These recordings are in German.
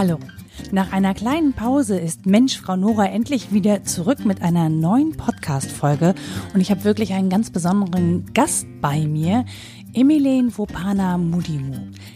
Hallo. Nach einer kleinen Pause ist Mensch, Frau Nora endlich wieder zurück mit einer neuen Podcast-Folge. Und ich habe wirklich einen ganz besonderen Gast bei mir. Emilene Vopana Mudimu.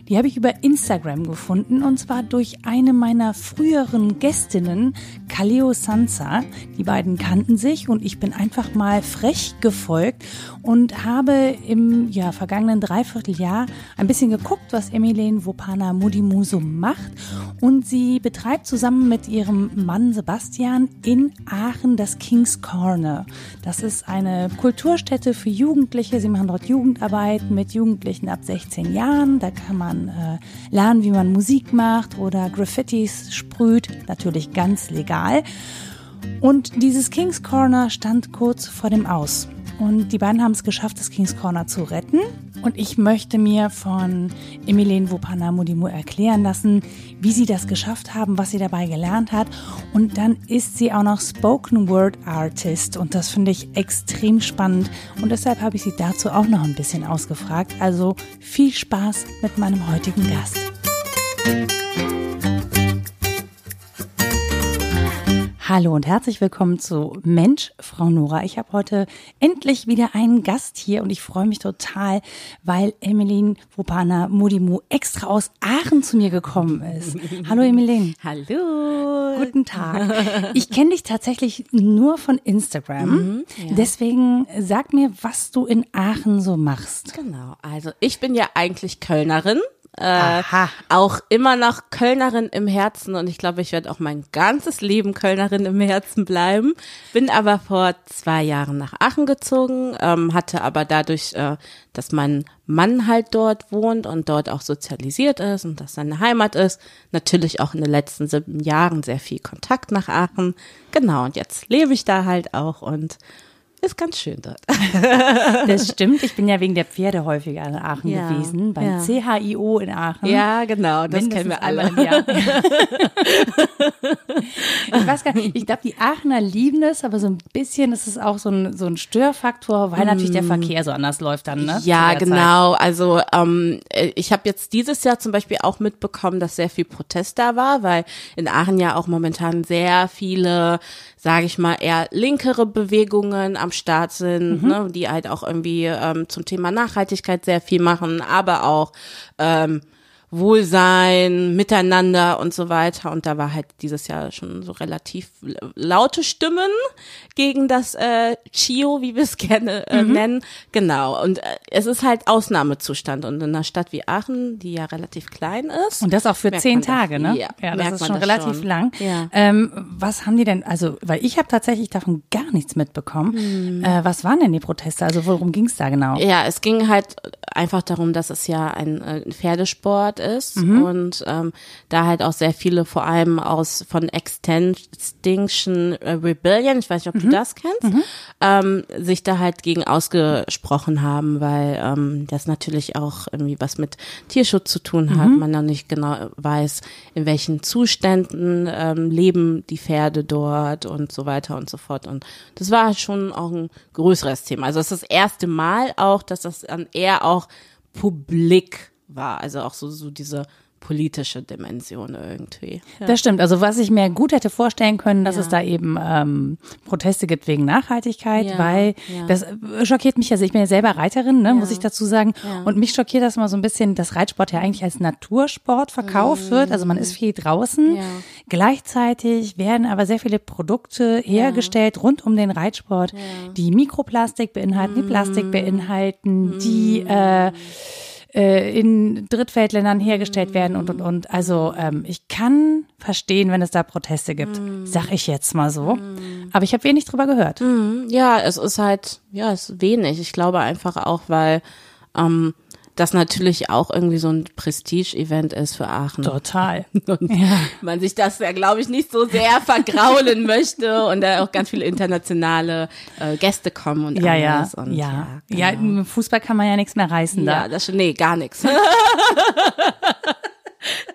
Die habe ich über Instagram gefunden und zwar durch eine meiner früheren Gästinnen, Kaleo Sansa. Die beiden kannten sich und ich bin einfach mal frech gefolgt und habe im ja, vergangenen Dreivierteljahr ein bisschen geguckt, was Emilene Vopana Mudimu so macht. Und sie betreibt zusammen mit ihrem Mann Sebastian in Aachen das King's Corner. Das ist eine Kulturstätte für Jugendliche. Sie machen dort Jugendarbeit mit Jugendlichen ab 16 Jahren. Da kann man äh, lernen, wie man Musik macht oder Graffitis sprüht. Natürlich ganz legal. Und dieses King's Corner stand kurz vor dem Aus. Und die beiden haben es geschafft, das King's Corner zu retten. Und ich möchte mir von Emilene Wopanamodimu erklären lassen, wie sie das geschafft haben, was sie dabei gelernt hat. Und dann ist sie auch noch Spoken Word Artist. Und das finde ich extrem spannend. Und deshalb habe ich sie dazu auch noch ein bisschen ausgefragt. Also viel Spaß mit meinem heutigen Gast. Hallo und herzlich willkommen zu Mensch, Frau Nora. Ich habe heute endlich wieder einen Gast hier und ich freue mich total, weil Emeline Wopana Mudimu extra aus Aachen zu mir gekommen ist. Hallo Emeline. Hallo. Guten Tag. Ich kenne dich tatsächlich nur von Instagram. Mhm, ja. Deswegen sag mir, was du in Aachen so machst. Genau. Also ich bin ja eigentlich Kölnerin äh, auch immer noch Kölnerin im Herzen und ich glaube, ich werde auch mein ganzes Leben Kölnerin im Herzen bleiben. Bin aber vor zwei Jahren nach Aachen gezogen, ähm, hatte aber dadurch, äh, dass mein Mann halt dort wohnt und dort auch sozialisiert ist und das seine Heimat ist, natürlich auch in den letzten sieben Jahren sehr viel Kontakt nach Aachen. Genau, und jetzt lebe ich da halt auch und ist ganz schön dort. Das stimmt. Ich bin ja wegen der Pferde häufiger in Aachen ja, gewesen, beim ja. CHIO in Aachen. Ja, genau. Das kennen wir alle. Ja. ich weiß gar nicht, ich glaube, die Aachener lieben es, aber so ein bisschen ist es auch so ein, so ein Störfaktor, weil mm. natürlich der Verkehr so anders läuft dann, ne? Ja, genau. Zeit. Also ähm, ich habe jetzt dieses Jahr zum Beispiel auch mitbekommen, dass sehr viel Protest da war, weil in Aachen ja auch momentan sehr viele sage ich mal, eher linkere Bewegungen am Start sind, mhm. ne, die halt auch irgendwie ähm, zum Thema Nachhaltigkeit sehr viel machen, aber auch ähm, Wohlsein, Miteinander und so weiter. Und da war halt dieses Jahr schon so relativ laute Stimmen gegen das äh, Chio, wie wir es gerne äh, mhm. nennen. Genau. Und äh, es ist halt Ausnahmezustand. Und in einer Stadt wie Aachen, die ja relativ klein ist. Und das auch für zehn Tage, das, ne? Ja, ja das ist schon das relativ schon. lang. Ja. Ähm, was haben die denn, also, weil ich habe tatsächlich davon gar nichts mitbekommen. Mhm. Äh, was waren denn die Proteste? Also worum ging es da genau? Ja, es ging halt einfach darum, dass es ja ein, äh, ein Pferdesport ist mhm. und ähm, da halt auch sehr viele, vor allem aus von Extinction Rebellion, ich weiß nicht, ob mhm. du das kennst, mhm. ähm, sich da halt gegen ausgesprochen haben, weil ähm, das natürlich auch irgendwie was mit Tierschutz zu tun hat, mhm. man noch nicht genau weiß, in welchen Zuständen ähm, leben die Pferde dort und so weiter und so fort. Und das war schon auch ein größeres Thema. Also es ist das erste Mal auch, dass das dann eher auch publik war. Also auch so, so diese politische Dimension irgendwie. Ja. Das stimmt. Also was ich mir gut hätte vorstellen können, dass ja. es da eben ähm, Proteste gibt wegen Nachhaltigkeit, ja. weil das schockiert mich. Also ich bin ja selber Reiterin, ne, muss ich dazu sagen. Und mich schockiert das mal so ein bisschen, dass Reitsport ja eigentlich als Natursport verkauft mhm. wird. Also man ist viel draußen. Gleichzeitig werden aber sehr viele Produkte hergestellt rund um den Reitsport, die Mikroplastik beinhalten, die Plastik beinhalten, die äh, äh, in Drittweltländern hergestellt werden und und und. Also ähm, ich kann verstehen, wenn es da Proteste gibt, mm. sag ich jetzt mal so. Mm. Aber ich habe wenig drüber gehört. Mm. Ja, es ist halt, ja, es ist wenig. Ich glaube einfach auch, weil ähm, das natürlich auch irgendwie so ein Prestige-Event ist für Aachen. Total. Und ja. man sich das ja, glaube ich, nicht so sehr vergraulen möchte und da auch ganz viele internationale äh, Gäste kommen und ja, alles. Ja, und, ja. Ja, genau. ja, im Fußball kann man ja nichts mehr reißen ja, da. Das, nee, gar nichts.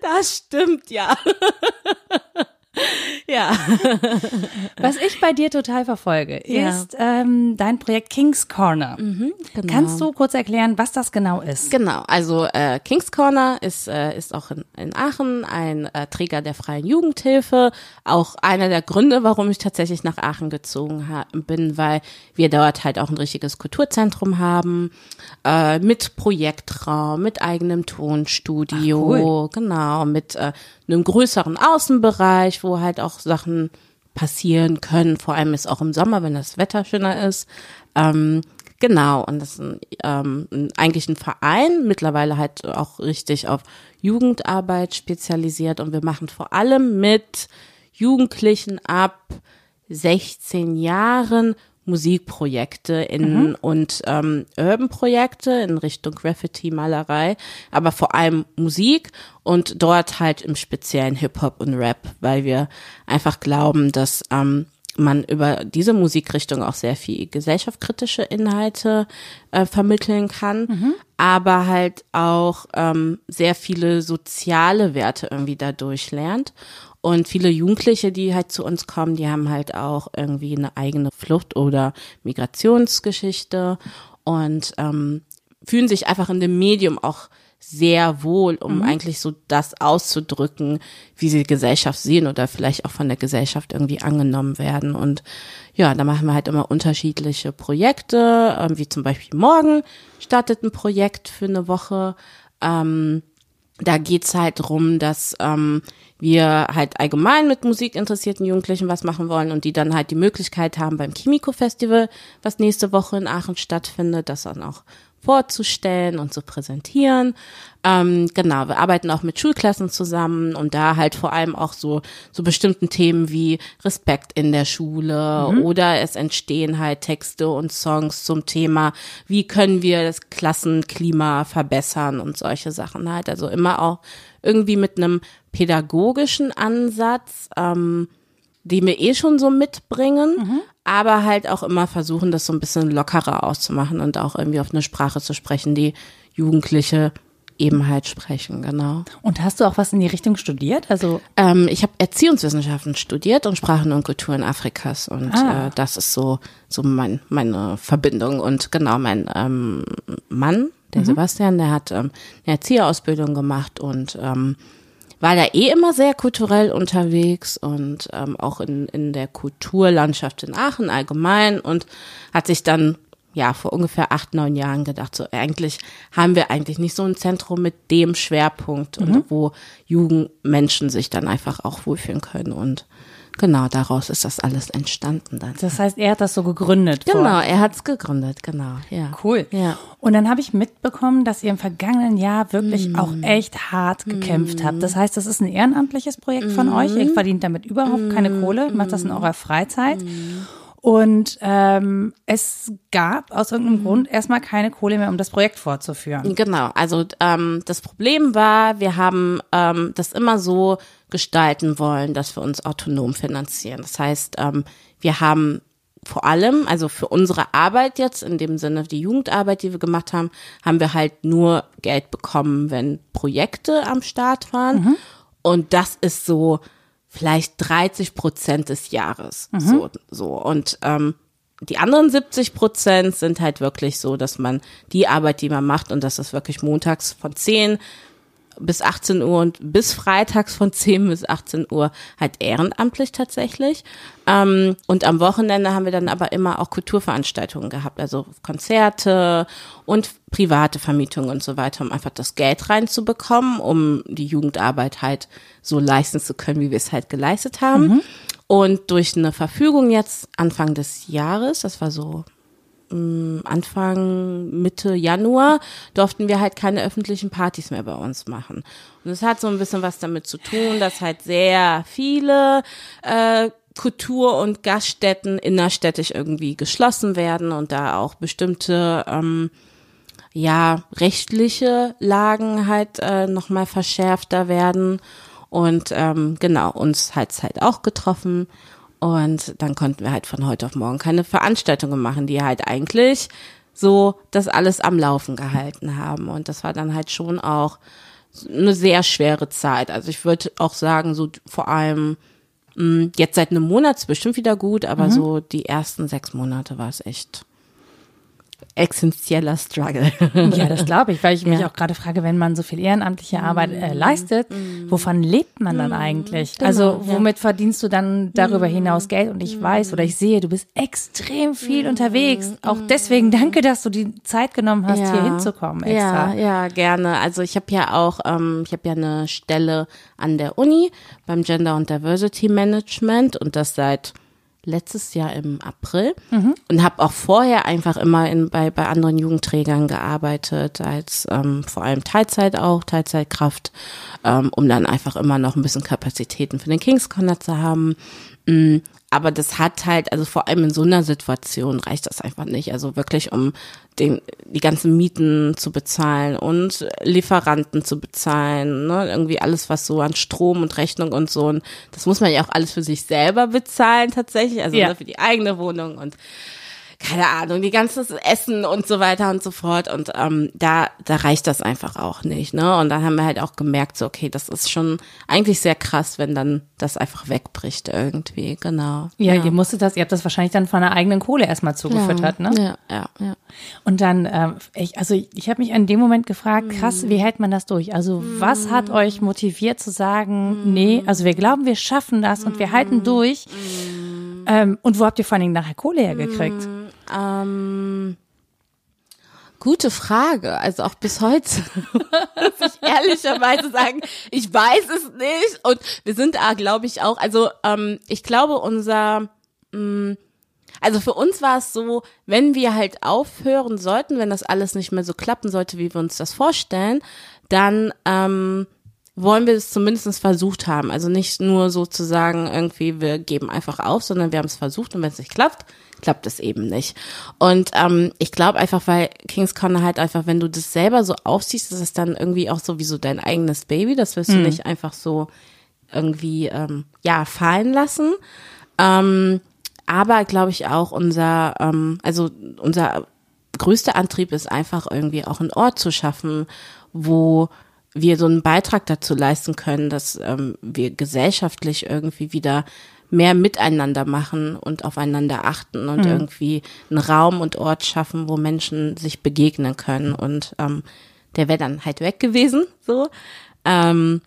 das stimmt, ja. Ja. Was ich bei dir total verfolge, Ja. ist ähm, dein Projekt King's Corner. genau. Kannst du kurz erklären, was das genau ist? Genau, also äh, King's Corner ist, äh, ist auch in, in Aachen ein äh, Träger der freien Jugendhilfe. Auch einer der Gründe, warum ich tatsächlich nach Aachen gezogen bin, weil wir dort halt auch ein richtiges Kulturzentrum haben, äh, mit Projektraum, mit eigenem Tonstudio, Ach, genau, mit äh, einem größeren Außenbereich, wo halt auch Sachen passieren können. Vor allem ist auch im Sommer, wenn das Wetter schöner ist. Ähm, genau, und das ist ein, ähm, eigentlich ein Verein, mittlerweile halt auch richtig auf Jugendarbeit spezialisiert. Und wir machen vor allem mit Jugendlichen ab 16 Jahren Musikprojekte in und ähm, Urban-Projekte in Richtung Graffiti, Malerei, aber vor allem Musik und dort halt im speziellen Hip-Hop und Rap, weil wir einfach glauben, dass ähm, man über diese Musikrichtung auch sehr viel gesellschaftskritische Inhalte äh, vermitteln kann, aber halt auch ähm, sehr viele soziale Werte irgendwie dadurch lernt. Und viele Jugendliche, die halt zu uns kommen, die haben halt auch irgendwie eine eigene Flucht- oder Migrationsgeschichte und ähm, fühlen sich einfach in dem Medium auch sehr wohl, um eigentlich so das auszudrücken, wie sie die Gesellschaft sehen oder vielleicht auch von der Gesellschaft irgendwie angenommen werden. Und ja, da machen wir halt immer unterschiedliche Projekte, ähm, wie zum Beispiel morgen startet ein Projekt für eine Woche. Ähm, da geht's halt drum, dass ähm, wir halt allgemein mit musikinteressierten Jugendlichen was machen wollen und die dann halt die Möglichkeit haben beim Kimiko Festival, was nächste Woche in Aachen stattfindet, das dann auch vorzustellen und zu präsentieren. Ähm, genau, wir arbeiten auch mit Schulklassen zusammen und da halt vor allem auch so so bestimmten Themen wie Respekt in der Schule oder es entstehen halt Texte und Songs zum Thema, wie können wir das Klassenklima verbessern und solche Sachen halt. Also immer auch irgendwie mit einem pädagogischen Ansatz. Ähm, die mir eh schon so mitbringen, aber halt auch immer versuchen, das so ein bisschen lockerer auszumachen und auch irgendwie auf eine Sprache zu sprechen, die Jugendliche eben halt sprechen, genau. Und hast du auch was in die Richtung studiert? Also Ähm, ich habe Erziehungswissenschaften studiert und Sprachen und Kulturen Afrikas und Ah. äh, das ist so so mein meine Verbindung und genau mein ähm, Mann, der Sebastian, der hat ähm, eine Erzieherausbildung gemacht und ähm, war da eh immer sehr kulturell unterwegs und ähm, auch in, in der Kulturlandschaft in Aachen allgemein und hat sich dann ja vor ungefähr acht, neun Jahren gedacht, so eigentlich haben wir eigentlich nicht so ein Zentrum mit dem Schwerpunkt und wo Jugendmenschen sich dann einfach auch wohlfühlen können und genau daraus ist das alles entstanden dann. das heißt, er hat das so gegründet. vor- Genau, er hat's gegründet, genau, ja. Cool. Ja. Und dann habe ich mitbekommen, dass ihr im vergangenen Jahr wirklich Mm. auch echt hart gekämpft habt. Das heißt, das ist ein ehrenamtliches Projekt von euch. Mm. Ihr verdient damit überhaupt keine Kohle, macht das in eurer Freizeit. Und ähm, es gab aus irgendeinem Grund erstmal keine Kohle mehr, um das Projekt fortzuführen. Genau, also ähm, das Problem war, wir haben ähm, das immer so gestalten wollen, dass wir uns autonom finanzieren. Das heißt, ähm, wir haben vor allem, also für unsere Arbeit jetzt, in dem Sinne die Jugendarbeit, die wir gemacht haben, haben wir halt nur Geld bekommen, wenn Projekte am Start waren. Und das ist so vielleicht 30 Prozent des Jahres. So, so. Und ähm, die anderen 70 Prozent sind halt wirklich so, dass man die Arbeit, die man macht, und das ist wirklich montags von 10 bis 18 Uhr und bis freitags von 10 bis 18 Uhr halt ehrenamtlich tatsächlich. Ähm, und am Wochenende haben wir dann aber immer auch Kulturveranstaltungen gehabt, also Konzerte und private Vermietungen und so weiter, um einfach das Geld reinzubekommen, um die Jugendarbeit halt so leisten zu können, wie wir es halt geleistet haben. Und durch eine Verfügung jetzt Anfang des Jahres, das war so Anfang, Mitte Januar durften wir halt keine öffentlichen Partys mehr bei uns machen. Und es hat so ein bisschen was damit zu tun, dass halt sehr viele äh, Kultur- und Gaststätten innerstädtisch irgendwie geschlossen werden und da auch bestimmte ähm, ja rechtliche Lagen halt äh, nochmal verschärfter werden. Und ähm, genau, uns hat's halt auch getroffen. Und dann konnten wir halt von heute auf morgen keine Veranstaltungen machen, die halt eigentlich so das alles am Laufen gehalten haben. Und das war dann halt schon auch eine sehr schwere Zeit. Also ich würde auch sagen, so vor allem Mm, Jetzt seit einem Monat ist bestimmt wieder gut, aber so die ersten sechs Monate war es echt essentieller Struggle. Ja, das glaube ich, weil ich mich Ja. auch gerade frage, wenn man so viel ehrenamtliche Arbeit äh, leistet, wovon lebt man dann eigentlich? also ja. womit verdienst du dann darüber hinaus Geld? Und ich weiß oder ich sehe, du bist extrem viel unterwegs. Auch deswegen danke, dass du die Zeit genommen hast, hier hinzukommen extra. Ja, ja, gerne. Also ich habe ja auch, ähm, ich habe ja eine Stelle an der Uni beim Gender und Diversity Management und das seit letztes Jahr im April und habe auch vorher einfach immer in, bei, bei anderen Jugendträgern gearbeitet, als ähm, vor allem Teilzeit auch, Teilzeitkraft, ähm, um dann einfach immer noch ein bisschen Kapazitäten für den Kings Corner zu haben. Mm, Aber das hat halt, also vor allem in so einer Situation reicht das einfach nicht. Also wirklich, um den, die ganzen Mieten zu bezahlen und Lieferanten zu bezahlen, ne? irgendwie alles, was so an Strom und Rechnung und so. Und das muss man ja auch alles für sich selber bezahlen tatsächlich, also Ja. ne, für die eigene Wohnung und keine Ahnung, die ganze Essen und so weiter und so fort. Und ähm, da, da reicht das einfach auch nicht. Ne? Und dann haben wir halt auch gemerkt, so, okay, das ist schon eigentlich sehr krass, wenn dann das einfach wegbricht irgendwie. Genau. Ja, ihr musstet das, ihr habt das wahrscheinlich dann von der eigenen Kohle erstmal zugefüttert, ne? Ja, ja, ja. Und dann, ähm, ich, also ich, habe mich in dem Moment gefragt, krass, wie hält man das durch? Also was hat euch motiviert zu sagen, nee, also wir glauben, wir schaffen das und wir halten durch. Ähm, und wo habt ihr vor allen Dingen nachher Kohle hergekriegt? Ähm, gute Frage. Also auch bis heute muss ich ehrlicherweise sagen, ich weiß es nicht. Und wir sind da, glaube ich, auch, also ähm, ich glaube, unser mh, also für uns war es so, wenn wir halt aufhören sollten, wenn das alles nicht mehr so klappen sollte, wie wir uns das vorstellen, dann ähm, wollen wir es zumindest versucht haben. Also nicht nur sozusagen irgendwie, wir geben einfach auf, sondern wir haben es versucht und wenn es nicht klappt, klappt es eben nicht. Und ähm, ich glaube einfach, weil Kings Corner halt einfach, wenn du das selber so aufsiehst, ist es dann irgendwie auch so wie so dein eigenes Baby. Das wirst du nicht einfach so irgendwie ähm, ja fallen lassen. Ähm, aber glaube ich auch unser, ähm, also unser größter Antrieb ist einfach irgendwie auch einen Ort zu schaffen, wo wir so einen Beitrag dazu leisten können, dass ähm, wir gesellschaftlich irgendwie wieder mehr miteinander machen und aufeinander achten und irgendwie einen Raum und Ort schaffen, wo Menschen sich begegnen können. Und ähm, der wäre dann halt weg gewesen, so. Ähm,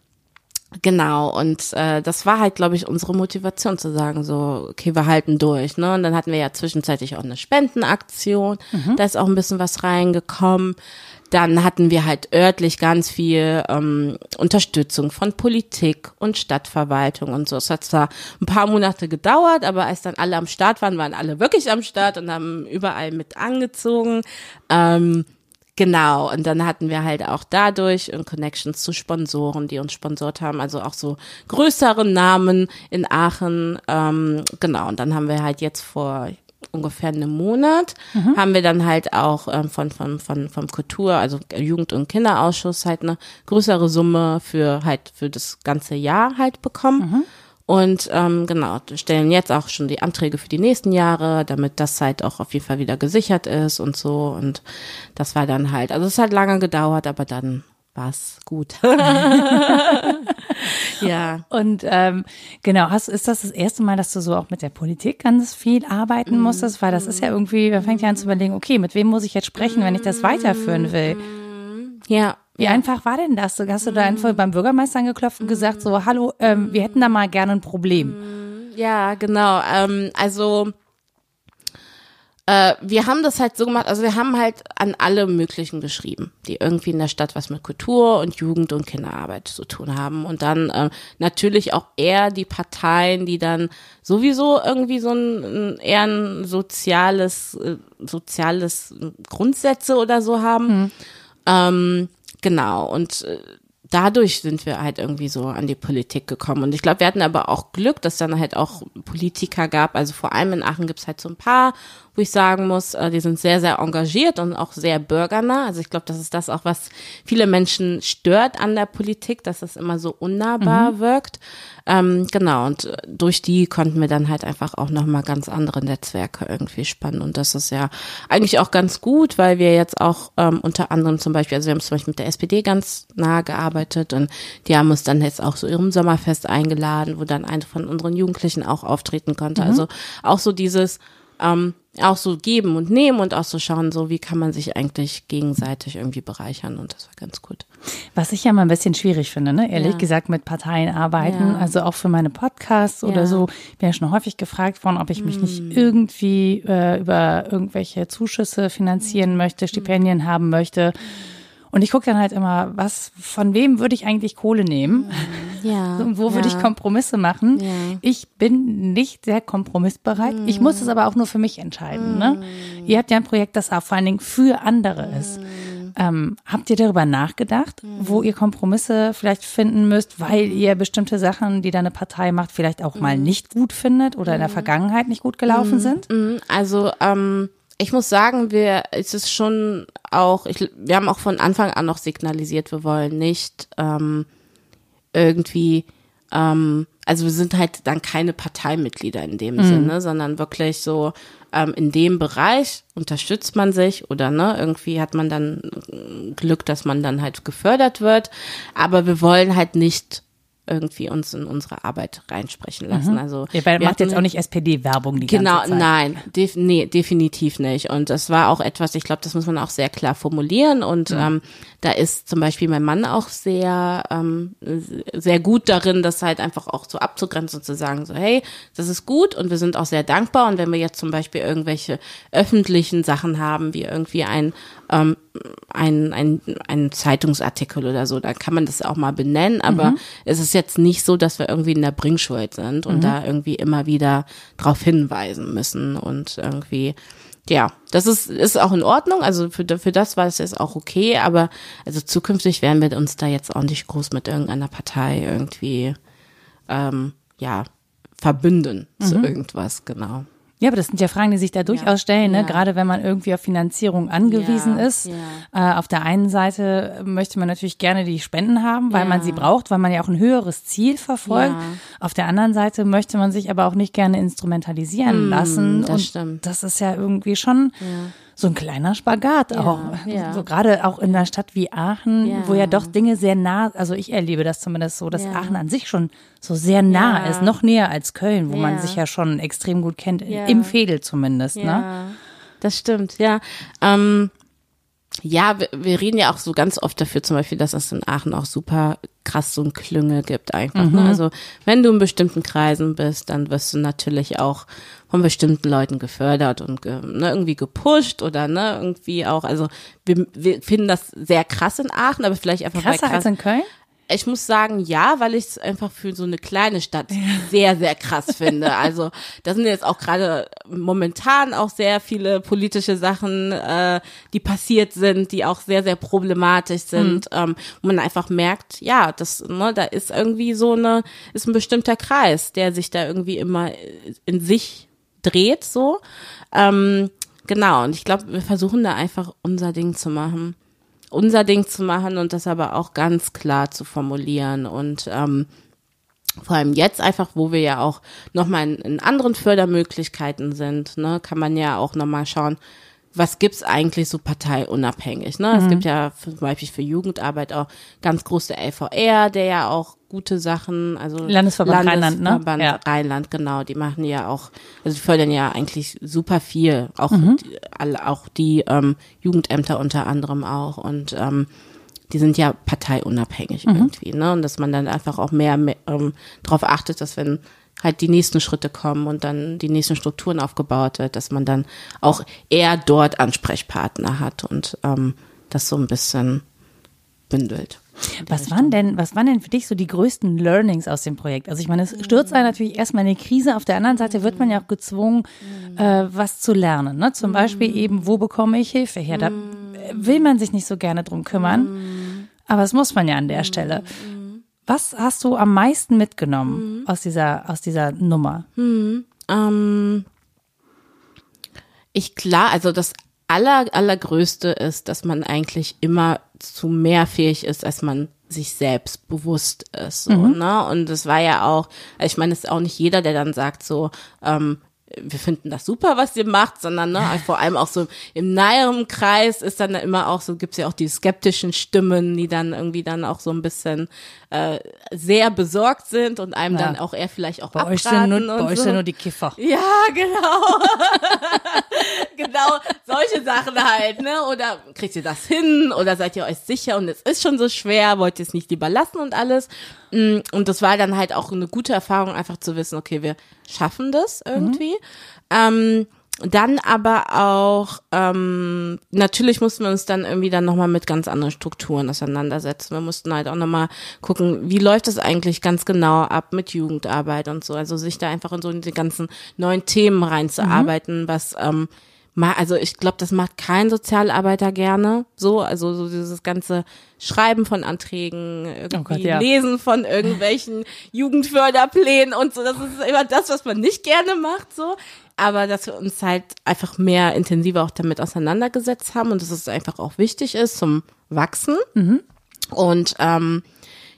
Genau, und äh, das war halt, glaube ich, unsere Motivation zu sagen, so, okay, wir halten durch. Ne? Und dann hatten wir ja zwischenzeitlich auch eine Spendenaktion, da ist auch ein bisschen was reingekommen. Dann hatten wir halt örtlich ganz viel ähm, Unterstützung von Politik und Stadtverwaltung und so. Es hat zwar ein paar Monate gedauert, aber als dann alle am Start waren, waren alle wirklich am Start und haben überall mit angezogen. Ähm, Genau, und dann hatten wir halt auch dadurch und Connections zu Sponsoren, die uns sponsort haben, also auch so größere Namen in Aachen. Ähm, genau, und dann haben wir halt jetzt vor ungefähr einem Monat haben wir dann halt auch ähm, von, von, von, vom Kultur, also Jugend- und Kinderausschuss halt eine größere Summe für halt für das ganze Jahr halt bekommen. Und ähm, genau, stellen jetzt auch schon die Anträge für die nächsten Jahre, damit das halt auch auf jeden Fall wieder gesichert ist und so. Und das war dann halt, also es hat lange gedauert, aber dann war's gut. ja. Und ähm, genau, hast, ist das das erste Mal, dass du so auch mit der Politik ganz viel arbeiten musstest? Weil das ist ja irgendwie, man fängt ja an zu überlegen, okay, mit wem muss ich jetzt sprechen, wenn ich das weiterführen will? Ja. Wie einfach war denn das? Hast du da einfach beim Bürgermeister angeklopft und gesagt, so, hallo, ähm, wir hätten da mal gerne ein Problem? Ja, genau. Ähm, also äh, wir haben das halt so gemacht, also wir haben halt an alle möglichen geschrieben, die irgendwie in der Stadt was mit Kultur und Jugend und Kinderarbeit zu tun haben. Und dann äh, natürlich auch eher die Parteien, die dann sowieso irgendwie so ein, ein eher ein soziales, äh, soziales Grundsätze oder so haben. Ähm, genau. Und äh, dadurch sind wir halt irgendwie so an die Politik gekommen. Und ich glaube, wir hatten aber auch Glück, dass dann halt auch Politiker gab. Also vor allem in Aachen gibt's halt so ein paar, wo ich sagen muss, äh, die sind sehr, sehr engagiert und auch sehr bürgernah. Also ich glaube, das ist das auch, was viele Menschen stört an der Politik, dass es immer so unnahbar mhm. wirkt. Ähm, genau, und äh, durch die konnten wir dann halt einfach auch nochmal ganz andere Netzwerke irgendwie spannen. Und das ist ja eigentlich auch ganz gut, weil wir jetzt auch ähm, unter anderem zum Beispiel, also wir haben zum Beispiel mit der SPD ganz nah gearbeitet und die haben uns dann jetzt auch so ihrem Sommerfest eingeladen, wo dann eine von unseren Jugendlichen auch auftreten konnte. Mhm. Also auch so dieses, ähm, auch so geben und nehmen und auch so schauen, so wie kann man sich eigentlich gegenseitig irgendwie bereichern und das war ganz gut. Was ich ja mal ein bisschen schwierig finde, ne? ehrlich ja. gesagt, mit Parteien arbeiten, ja. also auch für meine Podcasts ja. oder so. Ich bin ja schon häufig gefragt worden, ob ich mich mm. nicht irgendwie äh, über irgendwelche Zuschüsse finanzieren mm. möchte, Stipendien mm. haben möchte. Und ich gucke dann halt immer, was, von wem würde ich eigentlich Kohle nehmen? Mhm. Ja. Und wo würde ich Kompromisse machen? Ja. Ich bin nicht sehr kompromissbereit. Ich muss es aber auch nur für mich entscheiden. Ne? Mhm. Ihr habt ja ein Projekt, das auch vor allen Dingen für andere ist. Mhm. Ähm, habt ihr darüber nachgedacht, wo ihr Kompromisse vielleicht finden müsst, weil ihr bestimmte Sachen, die deine Partei macht, vielleicht auch mal nicht gut findet oder in der Vergangenheit nicht gut gelaufen sind? Also ähm, ich muss sagen, wir, es ist schon auch, ich, wir haben auch von Anfang an noch signalisiert, wir wollen nicht ähm, irgendwie, ähm, also wir sind halt dann keine Parteimitglieder in dem mhm. Sinne, sondern wirklich so ähm, in dem Bereich unterstützt man sich oder ne, irgendwie hat man dann Glück, dass man dann halt gefördert wird, aber wir wollen halt nicht irgendwie uns in unsere Arbeit reinsprechen lassen. Mhm. Also Ihr macht hatten, jetzt auch nicht SPD-Werbung die genau, ganze Zeit. Genau, nein, def nee, definitiv nicht. Und das war auch etwas, ich glaube, das muss man auch sehr klar formulieren. Und mhm. ähm, da ist zum Beispiel mein Mann auch sehr, ähm, sehr gut darin, das halt einfach auch so abzugrenzen und zu sagen, so, hey, das ist gut und wir sind auch sehr dankbar. Und wenn wir jetzt zum Beispiel irgendwelche öffentlichen Sachen haben, wie irgendwie ein ähm, ein, ein, ein Zeitungsartikel oder so, da kann man das auch mal benennen, aber mhm. es ist jetzt nicht so, dass wir irgendwie in der Bringschuld sind und mhm. da irgendwie immer wieder drauf hinweisen müssen und irgendwie ja, das ist, ist auch in Ordnung. Also für, für das war es jetzt auch okay, aber also zukünftig werden wir uns da jetzt auch nicht groß mit irgendeiner Partei irgendwie ähm, ja verbünden mhm. zu irgendwas, genau. Ja, aber das sind ja Fragen, die sich da durchaus ja. stellen, ne? Ja. gerade wenn man irgendwie auf Finanzierung angewiesen ja. ist. Äh, auf der einen Seite möchte man natürlich gerne die Spenden haben, weil man sie braucht, weil man ja auch ein höheres Ziel verfolgt. Auf der anderen Seite möchte man sich aber auch nicht gerne instrumentalisieren mm, lassen. Das Und stimmt. das ist ja irgendwie schon so ein kleiner Spagat auch. Ja. So gerade auch in einer Stadt wie Aachen, ja. wo ja doch Dinge sehr nah, also ich erlebe das zumindest so, dass. Aachen an sich schon so sehr nah ist, noch näher als Köln, wo man sich ja schon extrem gut kennt, im Fädel zumindest. Ne? Das stimmt, ja. Ähm, ja, wir, wir, reden ja auch so ganz oft dafür, zum Beispiel, dass es in Aachen auch super krass so ein Klüngel gibt einfach. Ne? Mhm. Ne? Also wenn du in bestimmten Kreisen bist, dann wirst du natürlich auch von bestimmten Leuten gefördert und ge, ne, irgendwie gepusht oder ne, irgendwie auch, also wir, wir finden das sehr krass in Aachen, aber vielleicht einfach Krasser krass, als in Köln? Ich muss sagen, ja, weil ich es einfach für so eine kleine Stadt sehr, sehr krass finde. Also da sind jetzt auch gerade momentan auch sehr viele politische Sachen, äh, die passiert sind, die auch sehr, sehr problematisch sind, mhm. ähm, wo man einfach merkt, ja, das, ne, da ist irgendwie so eine, ist ein bestimmter Kreis, der sich da irgendwie immer in sich dreht, so. Ähm, genau, und ich glaube, wir versuchen da einfach unser Ding zu machen unser Ding zu machen und das aber auch ganz klar zu formulieren und ähm, vor allem jetzt einfach, wo wir ja auch nochmal in, in anderen Fördermöglichkeiten sind, ne, kann man ja auch nochmal schauen, was gibt's eigentlich so parteiunabhängig? Ne? Mhm. Es gibt ja zum Beispiel für Jugendarbeit auch ganz große LVR, der ja auch gute Sachen, also Landesverband, Landesverband Rheinland, ne? Ja. Rheinland, genau, die machen ja auch, also die fördern ja eigentlich super viel, auch mhm. die, alle, auch die ähm, Jugendämter unter anderem auch und ähm, die sind ja parteiunabhängig mhm. irgendwie, ne? Und dass man dann einfach auch mehr, mehr ähm, darauf achtet, dass wenn halt die nächsten Schritte kommen und dann die nächsten Strukturen aufgebaut wird, dass man dann auch eher dort Ansprechpartner hat und ähm, das so ein bisschen bündelt. Was waren denn, was waren denn für dich so die größten Learnings aus dem Projekt? Also ich meine, es stürzt einen natürlich erstmal in die Krise, auf der anderen Seite wird man ja auch gezwungen, äh, was zu lernen. Ne? Zum Beispiel eben, wo bekomme ich Hilfe her? Da will man sich nicht so gerne drum kümmern, aber das muss man ja an der Stelle. Was hast du am meisten mitgenommen mhm. aus dieser aus dieser Nummer? Mhm. Ähm, Ich klar, also das aller, allergrößte ist, dass man eigentlich immer zu mehr fähig ist, als man sich selbst bewusst ist. So, mhm. ne? Und das war ja auch, ich meine, es ist auch nicht jeder, der dann sagt so, ähm, wir finden das super, was ihr macht, sondern ne, vor allem auch so im näheren Kreis ist dann immer auch so, gibt's ja auch die skeptischen Stimmen, die dann irgendwie dann auch so ein bisschen äh, sehr besorgt sind und einem ja. dann auch eher vielleicht auch bei. Euch sind nur, bei euch so. sind nur die Kiffer. Ja, genau. genau, solche Sachen halt, ne? Oder kriegt ihr das hin? Oder seid ihr euch sicher und es ist schon so schwer, wollt ihr es nicht lieber lassen und alles? Mm, und das war dann halt auch eine gute Erfahrung, einfach zu wissen, okay, wir schaffen das irgendwie. Mhm. Ähm, dann aber auch, ähm, natürlich mussten wir uns dann irgendwie dann nochmal mit ganz anderen Strukturen auseinandersetzen. Wir mussten halt auch nochmal gucken, wie läuft das eigentlich ganz genau ab mit Jugendarbeit und so. Also sich da einfach in so die ganzen neuen Themen reinzuarbeiten, mhm. was ähm, also ich glaube, das macht kein Sozialarbeiter gerne. So, also so dieses ganze Schreiben von Anträgen, irgendwie oh Gott, ja. Lesen von irgendwelchen Jugendförderplänen und so. Das ist immer das, was man nicht gerne macht. So, aber dass wir uns halt einfach mehr intensiver auch damit auseinandergesetzt haben und dass es einfach auch wichtig ist zum Wachsen. Mhm. Und ähm,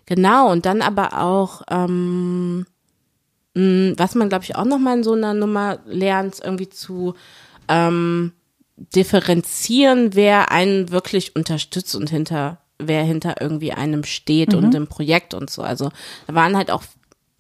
genau und dann aber auch ähm, mh, was man glaube ich auch noch mal in so einer Nummer lernt, irgendwie zu ähm, differenzieren, wer einen wirklich unterstützt und hinter wer hinter irgendwie einem steht mhm. und dem Projekt und so. Also da waren halt auch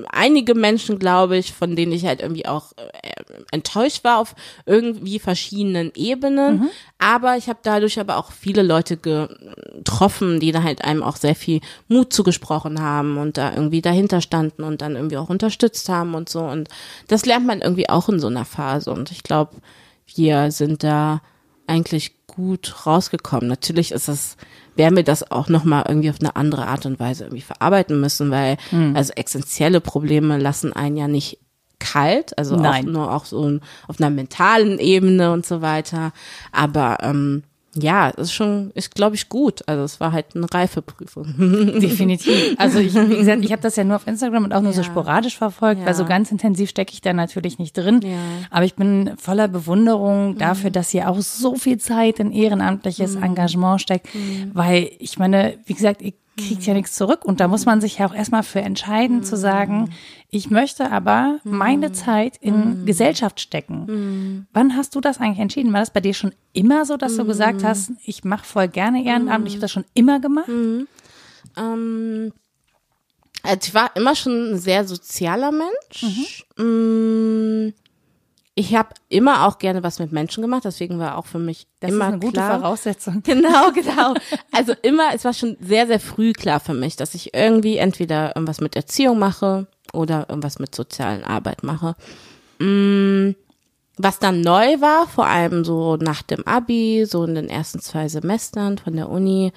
einige Menschen, glaube ich, von denen ich halt irgendwie auch äh, enttäuscht war auf irgendwie verschiedenen Ebenen. Mhm. Aber ich habe dadurch aber auch viele Leute getroffen, die da halt einem auch sehr viel Mut zugesprochen haben und da irgendwie dahinter standen und dann irgendwie auch unterstützt haben und so. Und das lernt man irgendwie auch in so einer Phase. Und ich glaube, wir sind da eigentlich gut rausgekommen. Natürlich ist es, werden wir das auch nochmal irgendwie auf eine andere Art und Weise irgendwie verarbeiten müssen, weil mhm. also essentielle Probleme lassen einen ja nicht kalt, also Nein. auch nur auch so auf einer mentalen Ebene und so weiter. Aber ähm, ja, ist schon, ist glaube ich gut. Also es war halt eine Reifeprüfung. Definitiv. Also ich, wie gesagt, ich habe das ja nur auf Instagram und auch nur ja. so sporadisch verfolgt, ja. weil so ganz intensiv stecke ich da natürlich nicht drin. Ja. Aber ich bin voller Bewunderung dafür, mhm. dass ihr auch so viel Zeit in ehrenamtliches mhm. Engagement steckt, mhm. weil ich meine, wie gesagt, ihr kriegt ja nichts zurück. Und da muss man sich ja auch erstmal für entscheiden, zu sagen, ich möchte aber meine Zeit in Gesellschaft stecken. Wann hast du das eigentlich entschieden? War das bei dir schon immer so, dass du gesagt hast, ich mache voll gerne Ehrenamt, ich habe das schon immer gemacht? Ähm, also ich war immer schon ein sehr sozialer Mensch. Mhm. Ich habe immer auch gerne was mit Menschen gemacht, deswegen war auch für mich das immer ist eine gute klar, Voraussetzung. Genau, genau. Also immer, es war schon sehr, sehr früh klar für mich, dass ich irgendwie entweder irgendwas mit Erziehung mache oder irgendwas mit sozialen Arbeit mache. Mm, was dann neu war, vor allem so nach dem Abi, so in den ersten zwei Semestern von der Uni,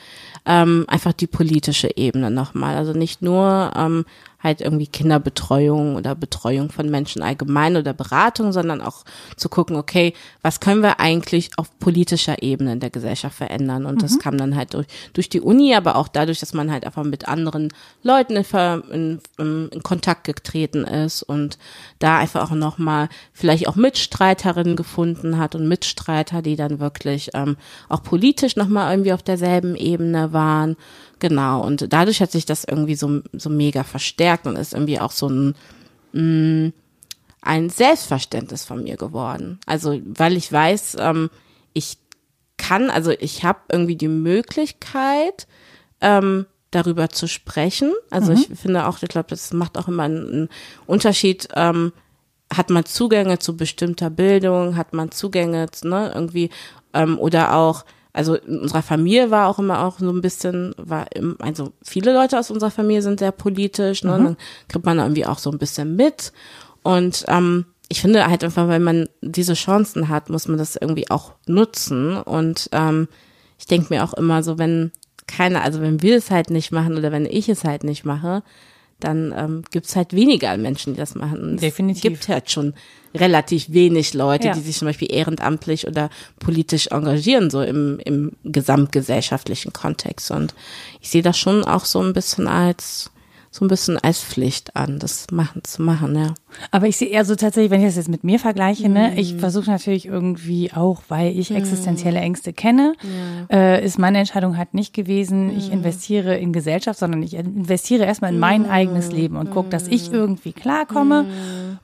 ähm, einfach die politische Ebene nochmal. Also nicht nur ähm, halt irgendwie Kinderbetreuung oder Betreuung von Menschen allgemein oder Beratung, sondern auch zu gucken, okay, was können wir eigentlich auf politischer Ebene in der Gesellschaft verändern? Und mhm. das kam dann halt durch, durch die Uni, aber auch dadurch, dass man halt einfach mit anderen Leuten in, in, in Kontakt getreten ist und da einfach auch nochmal vielleicht auch Mitstreiterinnen gefunden hat und Mitstreiter, die dann wirklich ähm, auch politisch nochmal irgendwie auf derselben Ebene waren Genau, und dadurch hat sich das irgendwie so, so mega verstärkt und ist irgendwie auch so ein, mh, mm, ein Selbstverständnis von mir geworden. Also, weil ich weiß, ähm, ich kann, also ich habe irgendwie die Möglichkeit, ähm, darüber zu sprechen. Also mhm. ich finde auch, ich glaube, das macht auch immer einen, einen Unterschied. Ähm, hat man Zugänge zu bestimmter Bildung, hat man Zugänge, ne, irgendwie, ähm, oder auch also in unserer Familie war auch immer auch so ein bisschen, war, im, also viele Leute aus unserer Familie sind sehr politisch, ne? Mhm. dann kriegt man irgendwie auch so ein bisschen mit. Und ähm, ich finde halt einfach, wenn man diese Chancen hat, muss man das irgendwie auch nutzen. Und ähm, ich denke mir auch immer so, wenn keiner, also wenn wir es halt nicht machen oder wenn ich es halt nicht mache, dann ähm, gibt halt weniger Menschen, die das machen. Definitiv. Es gibt halt schon relativ wenig Leute, ja. die sich zum Beispiel ehrenamtlich oder politisch engagieren, so im, im gesamtgesellschaftlichen Kontext. Und ich sehe das schon auch so ein bisschen als so ein bisschen als Pflicht an, das machen zu machen, ja. Aber ich sehe eher so tatsächlich, wenn ich das jetzt mit mir vergleiche, ne, ich versuche natürlich irgendwie auch, weil ich existenzielle Ängste kenne, äh, ist meine Entscheidung halt nicht gewesen, ich investiere in Gesellschaft, sondern ich investiere erstmal in mein eigenes Leben und gucke, dass ich irgendwie klarkomme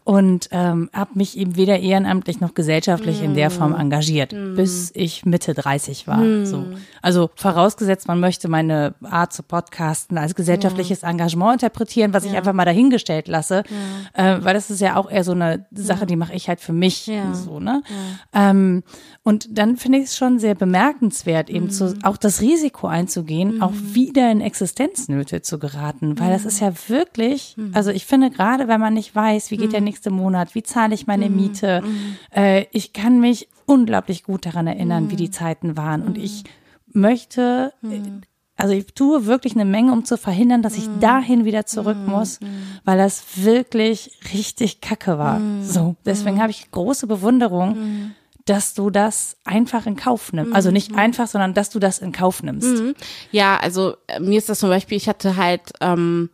und ähm, habe mich eben weder ehrenamtlich noch gesellschaftlich in der Form engagiert, bis ich Mitte 30 war. So. Also vorausgesetzt, man möchte meine Art zu podcasten als gesellschaftliches Engagement interpretieren, was ich einfach mal dahingestellt lasse, äh, weil das ist ja auch eher so eine Sache, die mache ich halt für mich Ja. so, ne? Ähm, und dann finde ich es schon sehr bemerkenswert, eben zu, auch das Risiko einzugehen, auch wieder in Existenznöte zu geraten, weil das ist ja. wirklich, also ich finde gerade, wenn man nicht weiß, wie geht der nächste Monat, wie zahle ich meine Miete, äh, ich kann mich unglaublich gut daran erinnern, wie die Zeiten waren. Und ich möchte, äh, also ich tue wirklich eine Menge, um zu verhindern, dass ich dahin wieder zurück muss, weil das wirklich richtig kacke war. So, deswegen habe ich große Bewunderung, dass du das einfach in Kauf nimmst. Also nicht einfach, sondern dass du das in Kauf nimmst. Ja, also äh, mir ist das zum Beispiel, ich hatte halt, ähm,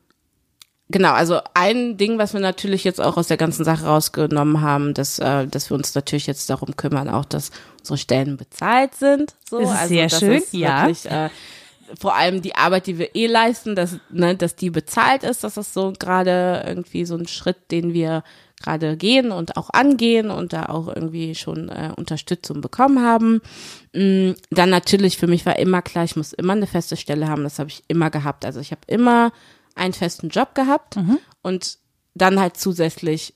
genau, also ein Ding, was wir natürlich jetzt auch aus der ganzen Sache rausgenommen haben, dass, äh, dass wir uns natürlich jetzt darum kümmern, auch dass unsere Stellen bezahlt sind. So. Das ist also, sehr das schön, ist ja. Wirklich, äh, vor allem die Arbeit, die wir eh leisten, dass, ne, dass die bezahlt ist, das ist so gerade irgendwie so ein Schritt, den wir gerade gehen und auch angehen und da auch irgendwie schon äh, Unterstützung bekommen haben. Mm, Dann natürlich für mich war immer klar, ich muss immer eine feste Stelle haben. Das habe ich immer gehabt. Also ich habe immer einen festen Job gehabt und dann halt zusätzlich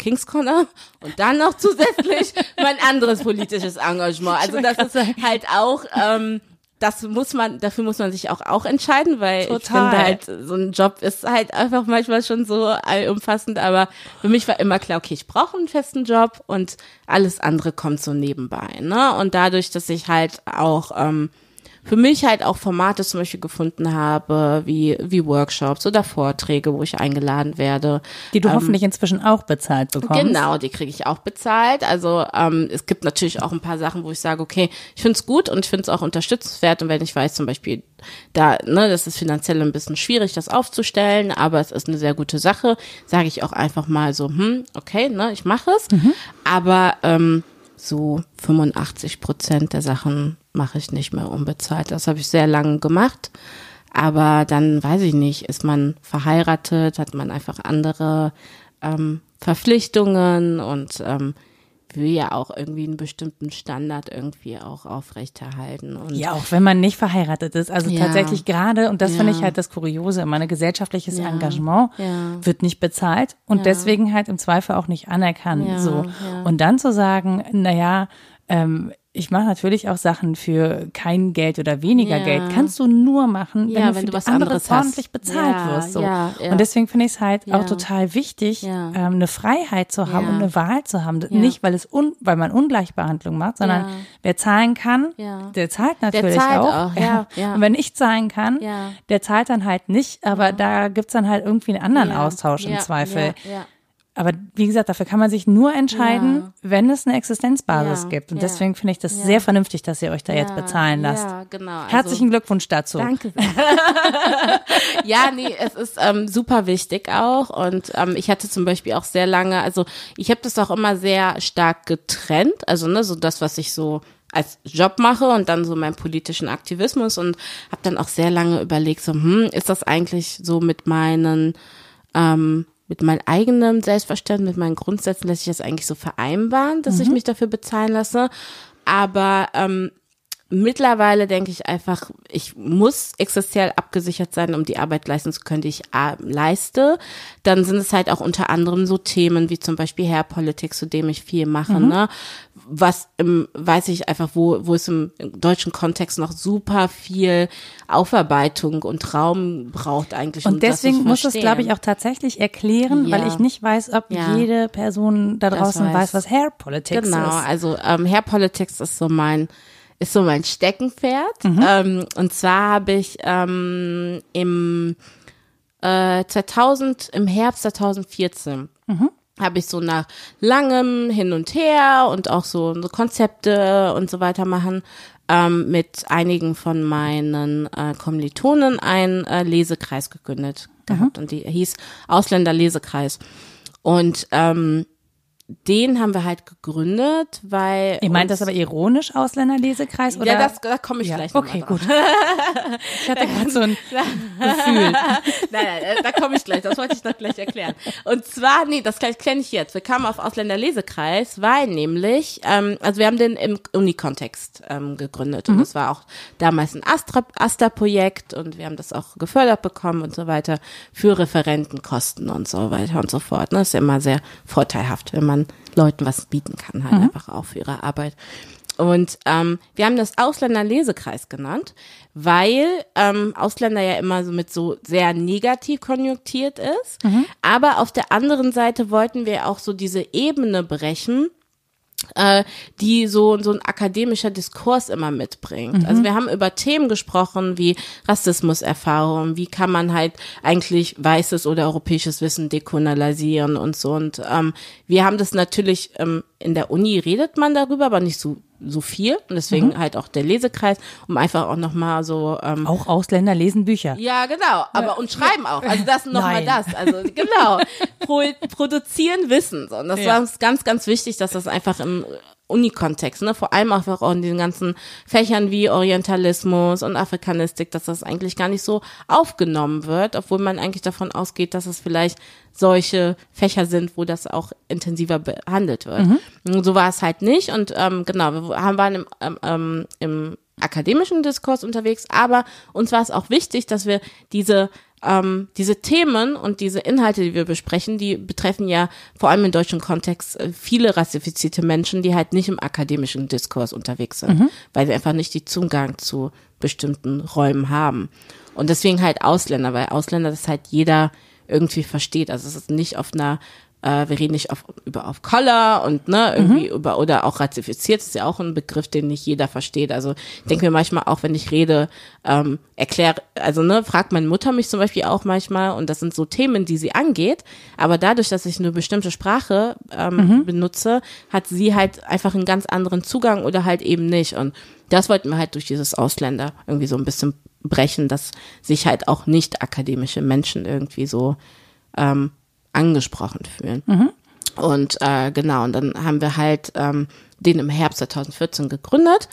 Kings Corner und dann noch zusätzlich mein anderes politisches Engagement. Also das ist halt auch, ähm, das muss man, dafür muss man sich auch auch entscheiden, weil ich Total. finde halt, so ein Job ist halt einfach manchmal schon so allumfassend, aber für mich war immer klar, okay, ich brauche einen festen Job und alles andere kommt so nebenbei, ne? Und dadurch, dass ich halt auch ähm, für mich halt auch Formate zum Beispiel gefunden habe, wie, wie Workshops oder Vorträge, wo ich eingeladen werde. Die du hoffentlich inzwischen auch bezahlt bekommst. Genau, die kriege ich auch bezahlt. Also ähm, es gibt natürlich auch ein paar Sachen, wo ich sage, okay, ich finde es gut und ich finde es auch unterstützenswert. Und wenn ich weiß zum Beispiel, da, ne, das ist finanziell ein bisschen schwierig, das aufzustellen, aber es ist eine sehr gute Sache, sage ich auch einfach mal so, hm, okay, ne, ich mache es. Aber ähm, so 85 Prozent der Sachen mache ich nicht mehr unbezahlt. Das habe ich sehr lange gemacht. Aber dann weiß ich nicht, ist man verheiratet, hat man einfach andere ähm, Verpflichtungen und ähm, will ja auch irgendwie einen bestimmten Standard irgendwie auch aufrechterhalten. Und Ja, auch wenn man nicht verheiratet ist. Also Ja. tatsächlich gerade, und das finde Ja. ich halt das Kuriose, ein gesellschaftliches Ja. Engagement wird nicht bezahlt und deswegen halt im Zweifel auch nicht anerkannt. So. Und dann zu sagen, naja, ähm, ich mache natürlich auch Sachen für kein Geld oder weniger Ja. Geld. Kannst du nur machen, wenn Ja, du wenn für du was andere anderes ordentlich bezahlt Ja, wirst. So. Und deswegen finde ich es halt auch total wichtig, ähm, eine Freiheit zu haben und eine Wahl zu haben. Nicht, weil es un weil man Ungleichbehandlung macht, sondern wer zahlen kann, der zahlt natürlich zahlt auch. auch. Und wenn ich zahlen kann, der zahlt dann halt nicht, aber da gibt's dann halt irgendwie einen anderen Austausch im Zweifel. Ja. Aber wie gesagt, dafür kann man sich nur entscheiden, Ja. wenn es eine Existenzbasis Ja, gibt. Und ja. deswegen finde ich das sehr vernünftig, dass ihr euch da jetzt bezahlen lasst. Ja, genau. Also- Herzlichen Glückwunsch dazu. Danke ja, nee, es ist ähm, super wichtig auch. Und ähm, ich hatte zum Beispiel auch sehr lange, also ich habe das auch immer sehr stark getrennt. Also ne, so das, was ich so als Job mache und dann so meinen politischen Aktivismus und habe dann auch sehr lange überlegt, so, hm, ist das eigentlich so mit meinen ähm, mit meinem eigenen Selbstverständnis, mit meinen Grundsätzen lässt sich das eigentlich so vereinbaren, dass ich mich dafür bezahlen lasse. Aber ähm, mittlerweile denke ich einfach, ich muss existenziell abgesichert sein, um die Arbeit leisten zu können, die ich äh, leiste. Dann sind es halt auch unter anderem so Themen wie zum Beispiel Hair Politics, zu dem ich viel mache, ne? Was im, weiß ich einfach, wo, wo es im, im deutschen Kontext noch super viel Aufarbeitung und Raum braucht eigentlich. Und deswegen muss es, glaube ich, auch tatsächlich erklären, Ja. weil ich nicht weiß, ob Ja. jede Person da draußen weiß. weiß. was Hair Politics Genau, ist. also ähm, Hair Politics ist so mein ist so mein Steckenpferd. Mhm. Ähm, und zwar habe ich ähm, im äh, 2000 im Herbst 2014 Mhm. habe ich so nach langem Hin und Her und auch so, so Konzepte und so weiter machen ähm, mit einigen von meinen äh, Kommilitonen einen äh, Lesekreis gegründet gehabt und die hieß Ausländerlesekreis. Und ähm, den haben wir halt gegründet, weil. Ihr meint das aber ironisch, Ausländerlesekreis? Oder? Ja, das, da komme ich ja. gleich Okay, gut. ich hatte gerade so ein Gefühl. nein, nein, da komme ich gleich, das wollte ich noch gleich erklären. Und zwar, nee, das kenne ich jetzt. Wir kamen auf Ausländerlesekreis, weil nämlich, ähm, also wir haben den im Uni-Kontext ähm, gegründet und das war auch damals ein Astra- Asta-Projekt und wir haben das auch gefördert bekommen und so weiter für Referentenkosten und so weiter und so fort. Ne? Das ist ja immer sehr vorteilhaft, wenn man Leuten was bieten kann, halt einfach auch für ihre Arbeit. Und ähm, wir haben das Ausländerlesekreis genannt, weil ähm, Ausländer ja immer so mit so sehr negativ konjunktiert ist. Aber auf der anderen Seite wollten wir auch so diese Ebene brechen, äh, die so, so ein akademischer Diskurs immer mitbringt. Also wir haben über Themen gesprochen wie Rassismuserfahrung, wie kann man halt eigentlich weißes oder europäisches Wissen dekolonialisieren und so. Und ähm, wir haben das natürlich, ähm, in der Uni redet man darüber, aber nicht so so viel und deswegen halt auch der Lesekreis, um einfach auch nochmal so ähm, Auch Ausländer lesen Bücher. ja, genau. Aber und schreiben auch. Also das nochmal das. Also genau. Pro, produzieren Wissen. So. Und das Ja. war uns ganz, ganz wichtig, dass das einfach im Uni-Kontext, ne, vor allem auch in den ganzen Fächern wie Orientalismus und Afrikanistik, dass das eigentlich gar nicht so aufgenommen wird, obwohl man eigentlich davon ausgeht, dass es vielleicht solche Fächer sind, wo das auch intensiver behandelt wird. Und so war es halt nicht. Und ähm, genau, wir haben, waren im, ähm, ähm, im akademischen Diskurs unterwegs, aber uns war es auch wichtig, dass wir diese ähm, diese Themen und diese Inhalte, die wir besprechen, die betreffen ja vor allem im deutschen Kontext äh, viele rassifizierte Menschen, die halt nicht im akademischen Diskurs unterwegs sind, weil sie einfach nicht die Zugang zu bestimmten Räumen haben. Und deswegen halt Ausländer, weil Ausländer das halt jeder irgendwie versteht. Also es ist nicht auf einer äh, wir reden nicht auf, über auf Color und ne, irgendwie über oder auch ratifiziert, ist ja auch ein Begriff, den nicht jeder versteht. Also ich denke mir manchmal auch, wenn ich rede, ähm, erkläre, also ne, fragt meine Mutter mich zum Beispiel auch manchmal und das sind so Themen, die sie angeht, aber dadurch, dass ich eine bestimmte Sprache ähm, benutze, hat sie halt einfach einen ganz anderen Zugang oder halt eben nicht. Und das wollten wir halt durch dieses Ausländer irgendwie so ein bisschen brechen, dass sich halt auch nicht akademische Menschen irgendwie so ähm, angesprochen fühlen. Und äh, genau, und dann haben wir halt ähm, den im Herbst 2014 gegründet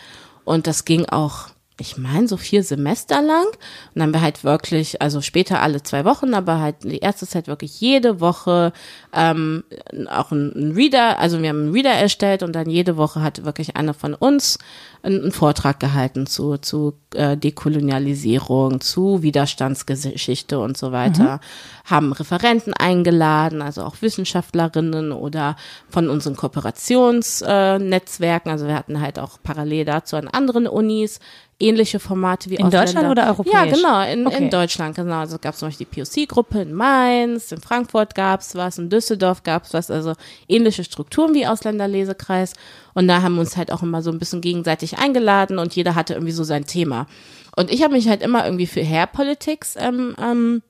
und das ging auch, ich meine, so vier Semester lang. Und dann haben wir halt wirklich, also später alle zwei Wochen, aber halt die erste Zeit wirklich jede Woche ähm, auch einen Reader, also wir haben einen Reader erstellt und dann jede Woche hat wirklich einer von uns einen, Vortrag gehalten zu, zu äh, Dekolonialisierung, zu Widerstandsgeschichte und so weiter, haben Referenten eingeladen, also auch Wissenschaftlerinnen oder von unseren Kooperationsnetzwerken, äh, also wir hatten halt auch parallel dazu an anderen Unis ähnliche Formate wie In Ausländer. Deutschland oder europäisch? Ja, genau, in, Okay. in Deutschland, genau. Also gab es zum Beispiel die POC-Gruppe in Mainz, in Frankfurt gab's was, in Düsseldorf gab's was, also ähnliche Strukturen wie Ausländerlesekreis. Und da haben wir uns halt auch immer so ein bisschen gegenseitig eingeladen und jeder hatte irgendwie so sein Thema. Und ich habe mich halt immer irgendwie für Hair Politics ähm, ähm,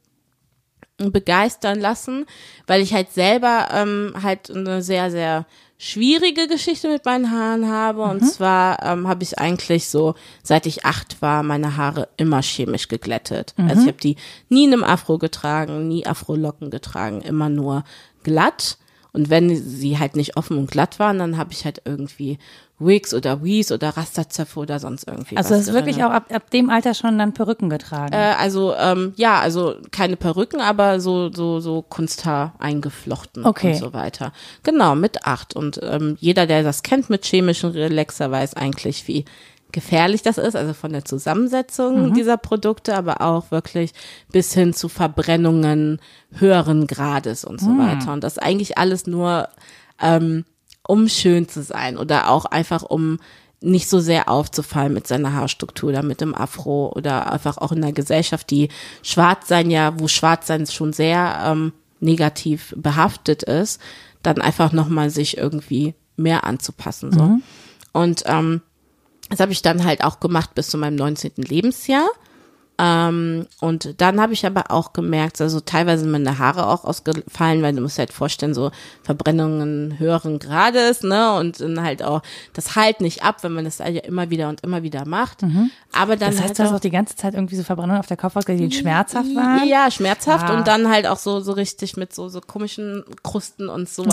begeistern lassen, weil ich halt selber ähm, halt eine sehr, sehr schwierige Geschichte mit meinen Haaren habe. Und zwar ähm, habe ich eigentlich so, seit ich acht war, meine Haare immer chemisch geglättet. Also ich habe die nie in einem Afro getragen, nie Afro-Locken getragen, immer nur glatt. Und wenn sie halt nicht offen und glatt waren, dann habe ich halt irgendwie Wigs oder Weaves oder Rasterzöpfe oder sonst irgendwie Also das ist wirklich auch ab, ab dem Alter schon dann Perücken getragen. Äh, also ähm, ja, also keine Perücken, aber so so so Kunsthaar eingeflochten Okay. und so weiter. Genau mit acht und ähm, jeder, der das kennt mit chemischen Relaxer, weiß eigentlich, wie gefährlich das ist, also von der Zusammensetzung dieser Produkte, aber auch wirklich bis hin zu Verbrennungen höheren Grades und so weiter. Und das eigentlich alles nur ähm, um schön zu sein oder auch einfach um nicht so sehr aufzufallen mit seiner Haarstruktur oder mit dem Afro oder einfach auch in der Gesellschaft, die schwarz sein ja, wo schwarz sein schon sehr ähm, negativ behaftet ist, dann einfach nochmal sich irgendwie mehr anzupassen. So. Und ähm, das habe ich dann halt auch gemacht bis zu meinem 19. Lebensjahr. Ähm, und dann habe ich aber auch gemerkt, also teilweise sind meine Haare auch ausgefallen, weil du musst dir halt vorstellen, so Verbrennungen höheren Grades, ne? Und dann halt auch, das halt nicht ab, wenn man das ja immer wieder und immer wieder macht. Mhm. Aber dann das heißt, halt du hast auch die ganze Zeit irgendwie so Verbrennungen auf der Kopfhaut, die schmerzhaft waren? Ja, schmerzhaft Ah. und dann halt auch so, so richtig mit so, so komischen Krusten und so. Ja.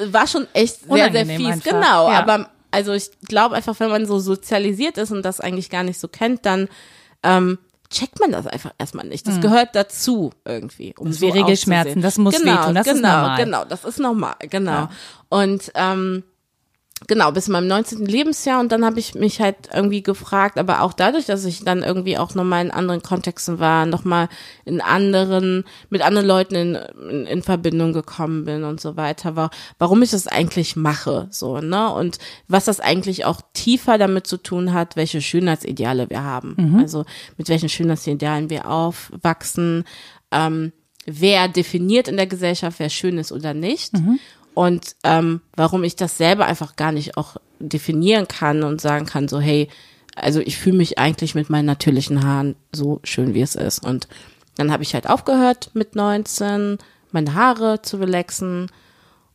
Also war schon echt sehr, sehr Unangenehm fies. einfach. Genau, Ja. aber also ich glaube einfach, wenn man so sozialisiert ist und das eigentlich gar nicht so kennt, dann ähm, checkt man das einfach erstmal nicht. Das gehört dazu irgendwie. Um Das ist so wie Regelschmerzen, das muss genau, wehtun, das ist genau, normal. Genau, das ist normal, genau. Ja. Und ähm, genau, bis meinem 19. Lebensjahr und dann habe ich mich halt irgendwie gefragt, aber auch dadurch, dass ich dann irgendwie auch nochmal in anderen Kontexten war, nochmal in anderen, mit anderen Leuten in, in, in Verbindung gekommen bin und so weiter, war, warum ich das eigentlich mache, so, ne, und was das eigentlich auch tiefer damit zu tun hat, welche Schönheitsideale wir haben, also mit welchen Schönheitsidealen wir aufwachsen, ähm, wer definiert in der Gesellschaft, wer schön ist oder nicht. Und ähm, warum ich das selber einfach gar nicht auch definieren kann und sagen kann, so, hey, also ich fühle mich eigentlich mit meinen natürlichen Haaren so schön, wie es ist. Und dann habe ich halt aufgehört mit 19, meine Haare zu relaxen.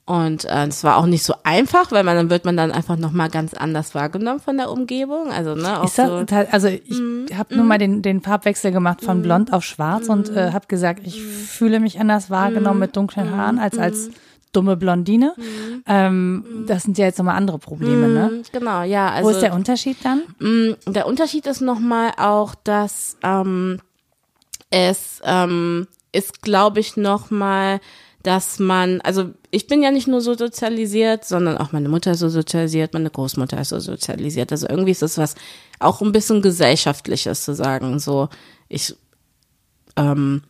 Und äh, es war auch nicht so einfach, weil man dann wird man dann einfach nochmal ganz anders wahrgenommen von der Umgebung. Also, ne, auch Ist das, so, also ich Mhm. habe nur mal den, den Farbwechsel gemacht von blond auf schwarz und äh, habe gesagt, ich Mhm. fühle mich anders wahrgenommen mit dunklen Haaren als als dumme Blondine. Ähm, das sind ja jetzt nochmal andere Probleme, ne? Mhm, genau, ja. Also, Wo ist der Unterschied dann? Mm, Der Unterschied ist nochmal auch, dass ähm, es ähm, ist, glaube ich, nochmal, dass man, also ich bin ja nicht nur so sozialisiert, sondern auch meine Mutter ist so sozialisiert, meine Großmutter ist so sozialisiert. Also irgendwie ist es was auch ein bisschen gesellschaftliches zu sagen, so ich ähm,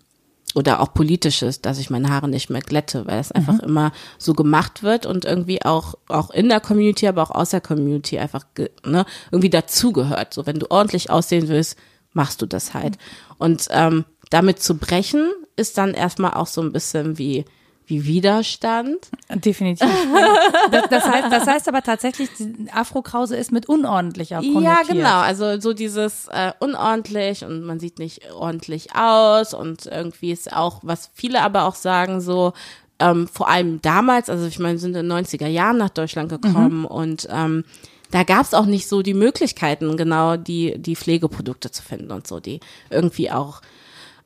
oder auch politisches, dass ich meine Haare nicht mehr glätte, weil es einfach immer so gemacht wird und irgendwie auch auch in der Community, aber auch aus der Community einfach ne, irgendwie dazugehört. So wenn du ordentlich aussehen willst, machst du das halt. Und ähm, damit zu brechen ist dann erstmal auch so ein bisschen wie wie Widerstand. Definitiv. das, das, heißt, das heißt aber tatsächlich, die Afro-Krause ist mit unordentlich auch Ja, konnotiert. genau. Also so dieses äh, unordentlich und man sieht nicht ordentlich aus und irgendwie ist auch, was viele aber auch sagen, so ähm, vor allem damals, also ich meine, sind in den 90er Jahren nach Deutschland gekommen und ähm, da gab es auch nicht so die Möglichkeiten, genau die, die Pflegeprodukte zu finden und so, die irgendwie auch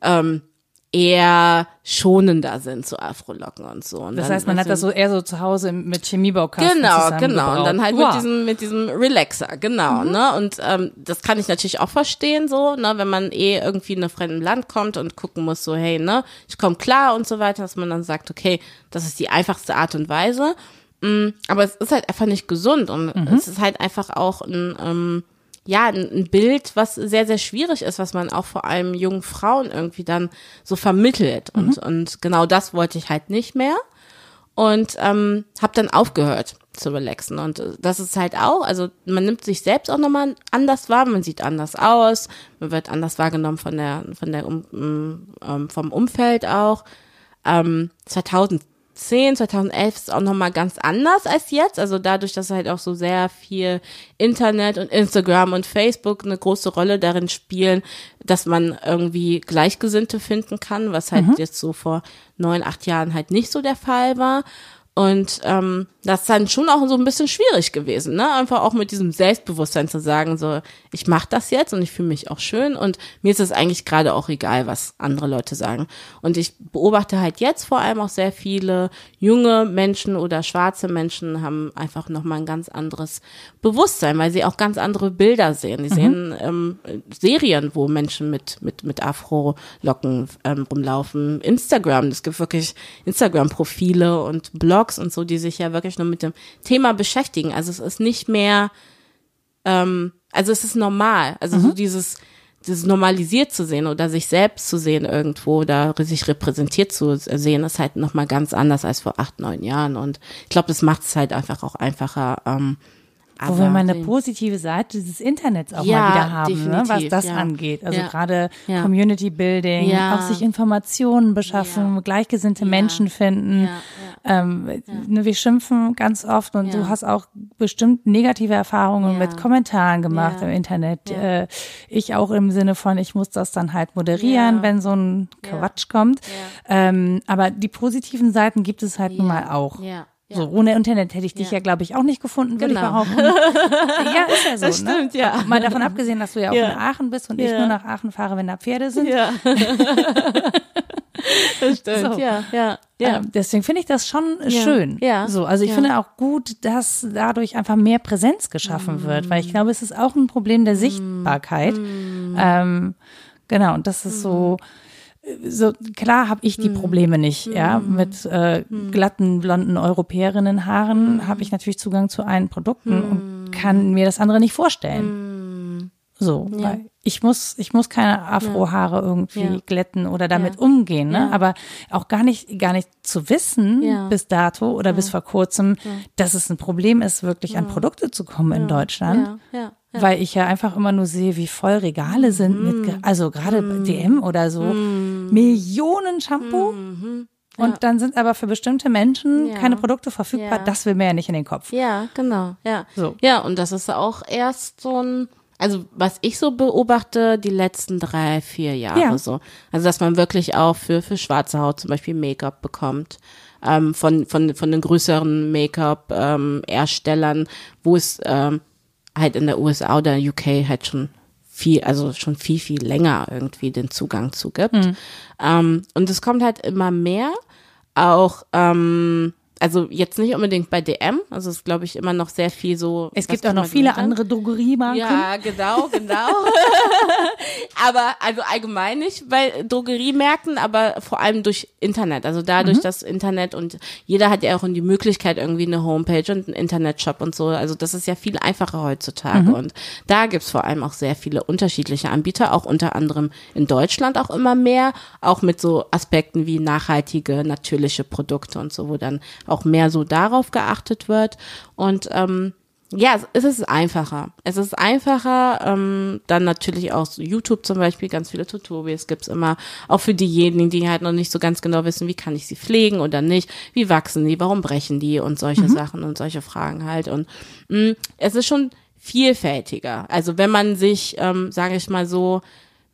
ähm, eher schonender sind, so Afrolocken und so. Und Das heißt, man hat das so eher so zu Hause mit Chemiebaukasten Genau, genau. Und dann halt Wow. mit diesem, mit diesem Relaxer, genau, ne? Und ähm, das kann ich natürlich auch verstehen, so, ne, wenn man eh irgendwie in einem fremden Land kommt und gucken muss, so, hey, ne, ich komme klar und so weiter, dass man dann sagt, okay, das ist die einfachste Art und Weise. Mm, aber es ist halt einfach nicht gesund und es ist halt einfach auch ein, ähm, ja, ein, Bild, was sehr, sehr schwierig ist, was man auch vor allem jungen Frauen irgendwie dann so vermittelt. Und, und genau das wollte ich halt nicht mehr und ähm, habe dann aufgehört zu relaxen und das ist halt auch, also man nimmt sich selbst auch nochmal anders wahr, man sieht anders aus, man wird anders wahrgenommen von der von der um, ähm, vom Umfeld auch. Ähm, 2010, 2011 ist auch nochmal ganz anders als jetzt, also dadurch, dass halt auch so sehr viel Internet und Instagram und Facebook eine große Rolle darin spielen, dass man irgendwie Gleichgesinnte finden kann, was halt jetzt so vor neun, acht Jahren halt nicht so der Fall war. Und ähm, das ist dann schon auch so ein bisschen schwierig gewesen, ne? Einfach auch mit diesem Selbstbewusstsein zu sagen, so, ich mache das jetzt und ich fühle mich auch schön und mir ist es eigentlich gerade auch egal, was andere Leute sagen. Und ich beobachte halt jetzt vor allem auch sehr viele junge Menschen oder schwarze Menschen haben einfach nochmal ein ganz anderes Bewusstsein, weil sie auch ganz andere Bilder sehen. Die sehen ähm, Serien, wo Menschen mit, mit, mit Afro-Locken ähm, rumlaufen. Instagram, es gibt wirklich Instagram-Profile und Blogs und so, die sich ja wirklich nur mit dem Thema beschäftigen. Also es ist nicht mehr, ähm, also es ist normal. Also so dieses, dieses normalisiert zu sehen oder sich selbst zu sehen irgendwo oder sich repräsentiert zu sehen, ist halt nochmal ganz anders als vor acht, neun Jahren. Und ich glaube, das macht es halt einfach auch einfacher. Ähm, Wo aber wir mal eine positive Seite dieses Internets auch Ja, mal wieder haben, ne, was das ja. angeht. Also Ja. gerade. Community Building, auch sich Informationen beschaffen, gleichgesinnte. Menschen finden. Ähm, ne, wir schimpfen ganz oft und du hast auch bestimmt negative Erfahrungen mit Kommentaren gemacht im Internet. Äh, ich auch im Sinne von, ich muss das dann halt moderieren, wenn so ein Quatsch kommt. Ähm, aber die positiven Seiten gibt es halt nun mal auch. Ja. So, ohne Internet hätte ich dich ja, Ja. glaube ich, auch nicht gefunden, würde Genau. ich behaupten. ja, ist ja so. Das stimmt, ne? ja. Mal davon abgesehen, dass du ja auch Ja. in Aachen bist und ich Ja. nur nach Aachen fahre, wenn da Pferde sind. Ja. das stimmt, So. ja, ja, ja. Ähm, deswegen finde ich das schon Ja. schön. Ja. So, also ich Ja. finde auch gut, dass dadurch einfach mehr Präsenz geschaffen wird, weil ich glaube, es ist auch ein Problem der Sichtbarkeit. Ähm, genau, und das ist so. So klar habe ich die Probleme nicht, ja. Mit äh, glatten blonden Europäerinnenhaaren habe ich natürlich Zugang zu allen Produkten und kann mir das andere nicht vorstellen. So, weil ich muss, ich muss keine Afrohaare irgendwie Ja. glätten oder damit Ja. umgehen, ne? Ja. Aber auch gar nicht, gar nicht zu wissen Ja. bis dato oder bis vor kurzem, dass es ein Problem ist, wirklich an Produkte zu kommen in Deutschland. Ja, ja, ja. Weil ich ja einfach immer nur sehe, wie voll Regale sind mit, ge- also gerade bei DM oder so, Millionen Shampoo. Und dann sind aber für bestimmte Menschen Ja. keine Produkte verfügbar. Ja. Das will mir ja nicht in den Kopf. Ja, genau, ja. So. Ja, und das ist auch erst so ein, also was ich so beobachte, die letzten drei, vier Jahre Ja. so. Also dass man wirklich auch für, für schwarze Haut zum Beispiel Make-up bekommt. Ähm, von, von, von den größeren Make-up-Herstellern, wo es ähm, halt in der USA oder UK halt schon viel, also schon viel, viel länger irgendwie den Zugang zu gibt. Ähm, und es kommt halt immer mehr. Auch, ähm, also jetzt nicht unbedingt bei DM, also es ist, glaube ich, immer noch sehr viel so. Es gibt auch noch viele andere Drogeriemarken. Ja, genau, genau. aber also allgemein nicht bei Drogeriemärkten, aber vor allem durch Internet. Also dadurch das Internet und jeder hat ja auch die Möglichkeit irgendwie eine Homepage und einen Internetshop und so. Also das ist ja viel einfacher heutzutage und da gibt's vor allem auch sehr viele unterschiedliche Anbieter, auch unter anderem in Deutschland auch immer mehr, auch mit so Aspekten wie nachhaltige, natürliche Produkte und so, wo dann auch mehr so darauf geachtet wird. Und ähm, ja, es- ist einfacher. Es ist einfacher, ähm, dann natürlich auch so YouTube zum Beispiel, ganz viele Tutorials gibt's immer, auch für diejenigen, die halt noch nicht so ganz genau wissen, wie kann ich sie pflegen oder nicht, wie wachsen die, warum brechen die? Und solche Sachen und solche Fragen halt. Und mh, es ist schon vielfältiger. Also wenn man sich, ähm, sage ich mal so,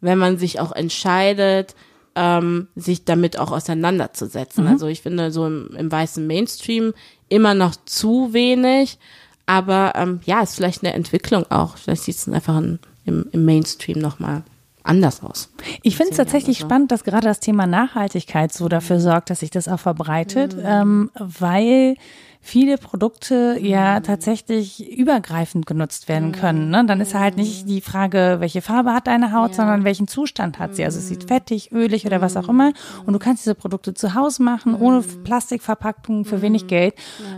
wenn man sich auch entscheidet, ähm, sich damit auch auseinanderzusetzen. Also ich finde so im, im weißen Mainstream immer noch zu wenig, aber ähm, ja, ist vielleicht eine Entwicklung auch. Vielleicht sieht es einfach in, im, im Mainstream nochmal anders aus. Ich finde es tatsächlich so. spannend, dass gerade das Thema Nachhaltigkeit so dafür sorgt, dass sich das auch verbreitet, Mhm. ähm, weil viele Produkte ja tatsächlich übergreifend genutzt werden Mhm. können. Ne? Dann ist halt nicht die Frage, welche Farbe hat deine Haut, sondern welchen Zustand hat sie. Also es Mhm. sieht fettig, ölig oder was auch immer. Und du kannst diese Produkte zu Hause machen, ohne Mhm. Plastikverpackung, für wenig Geld.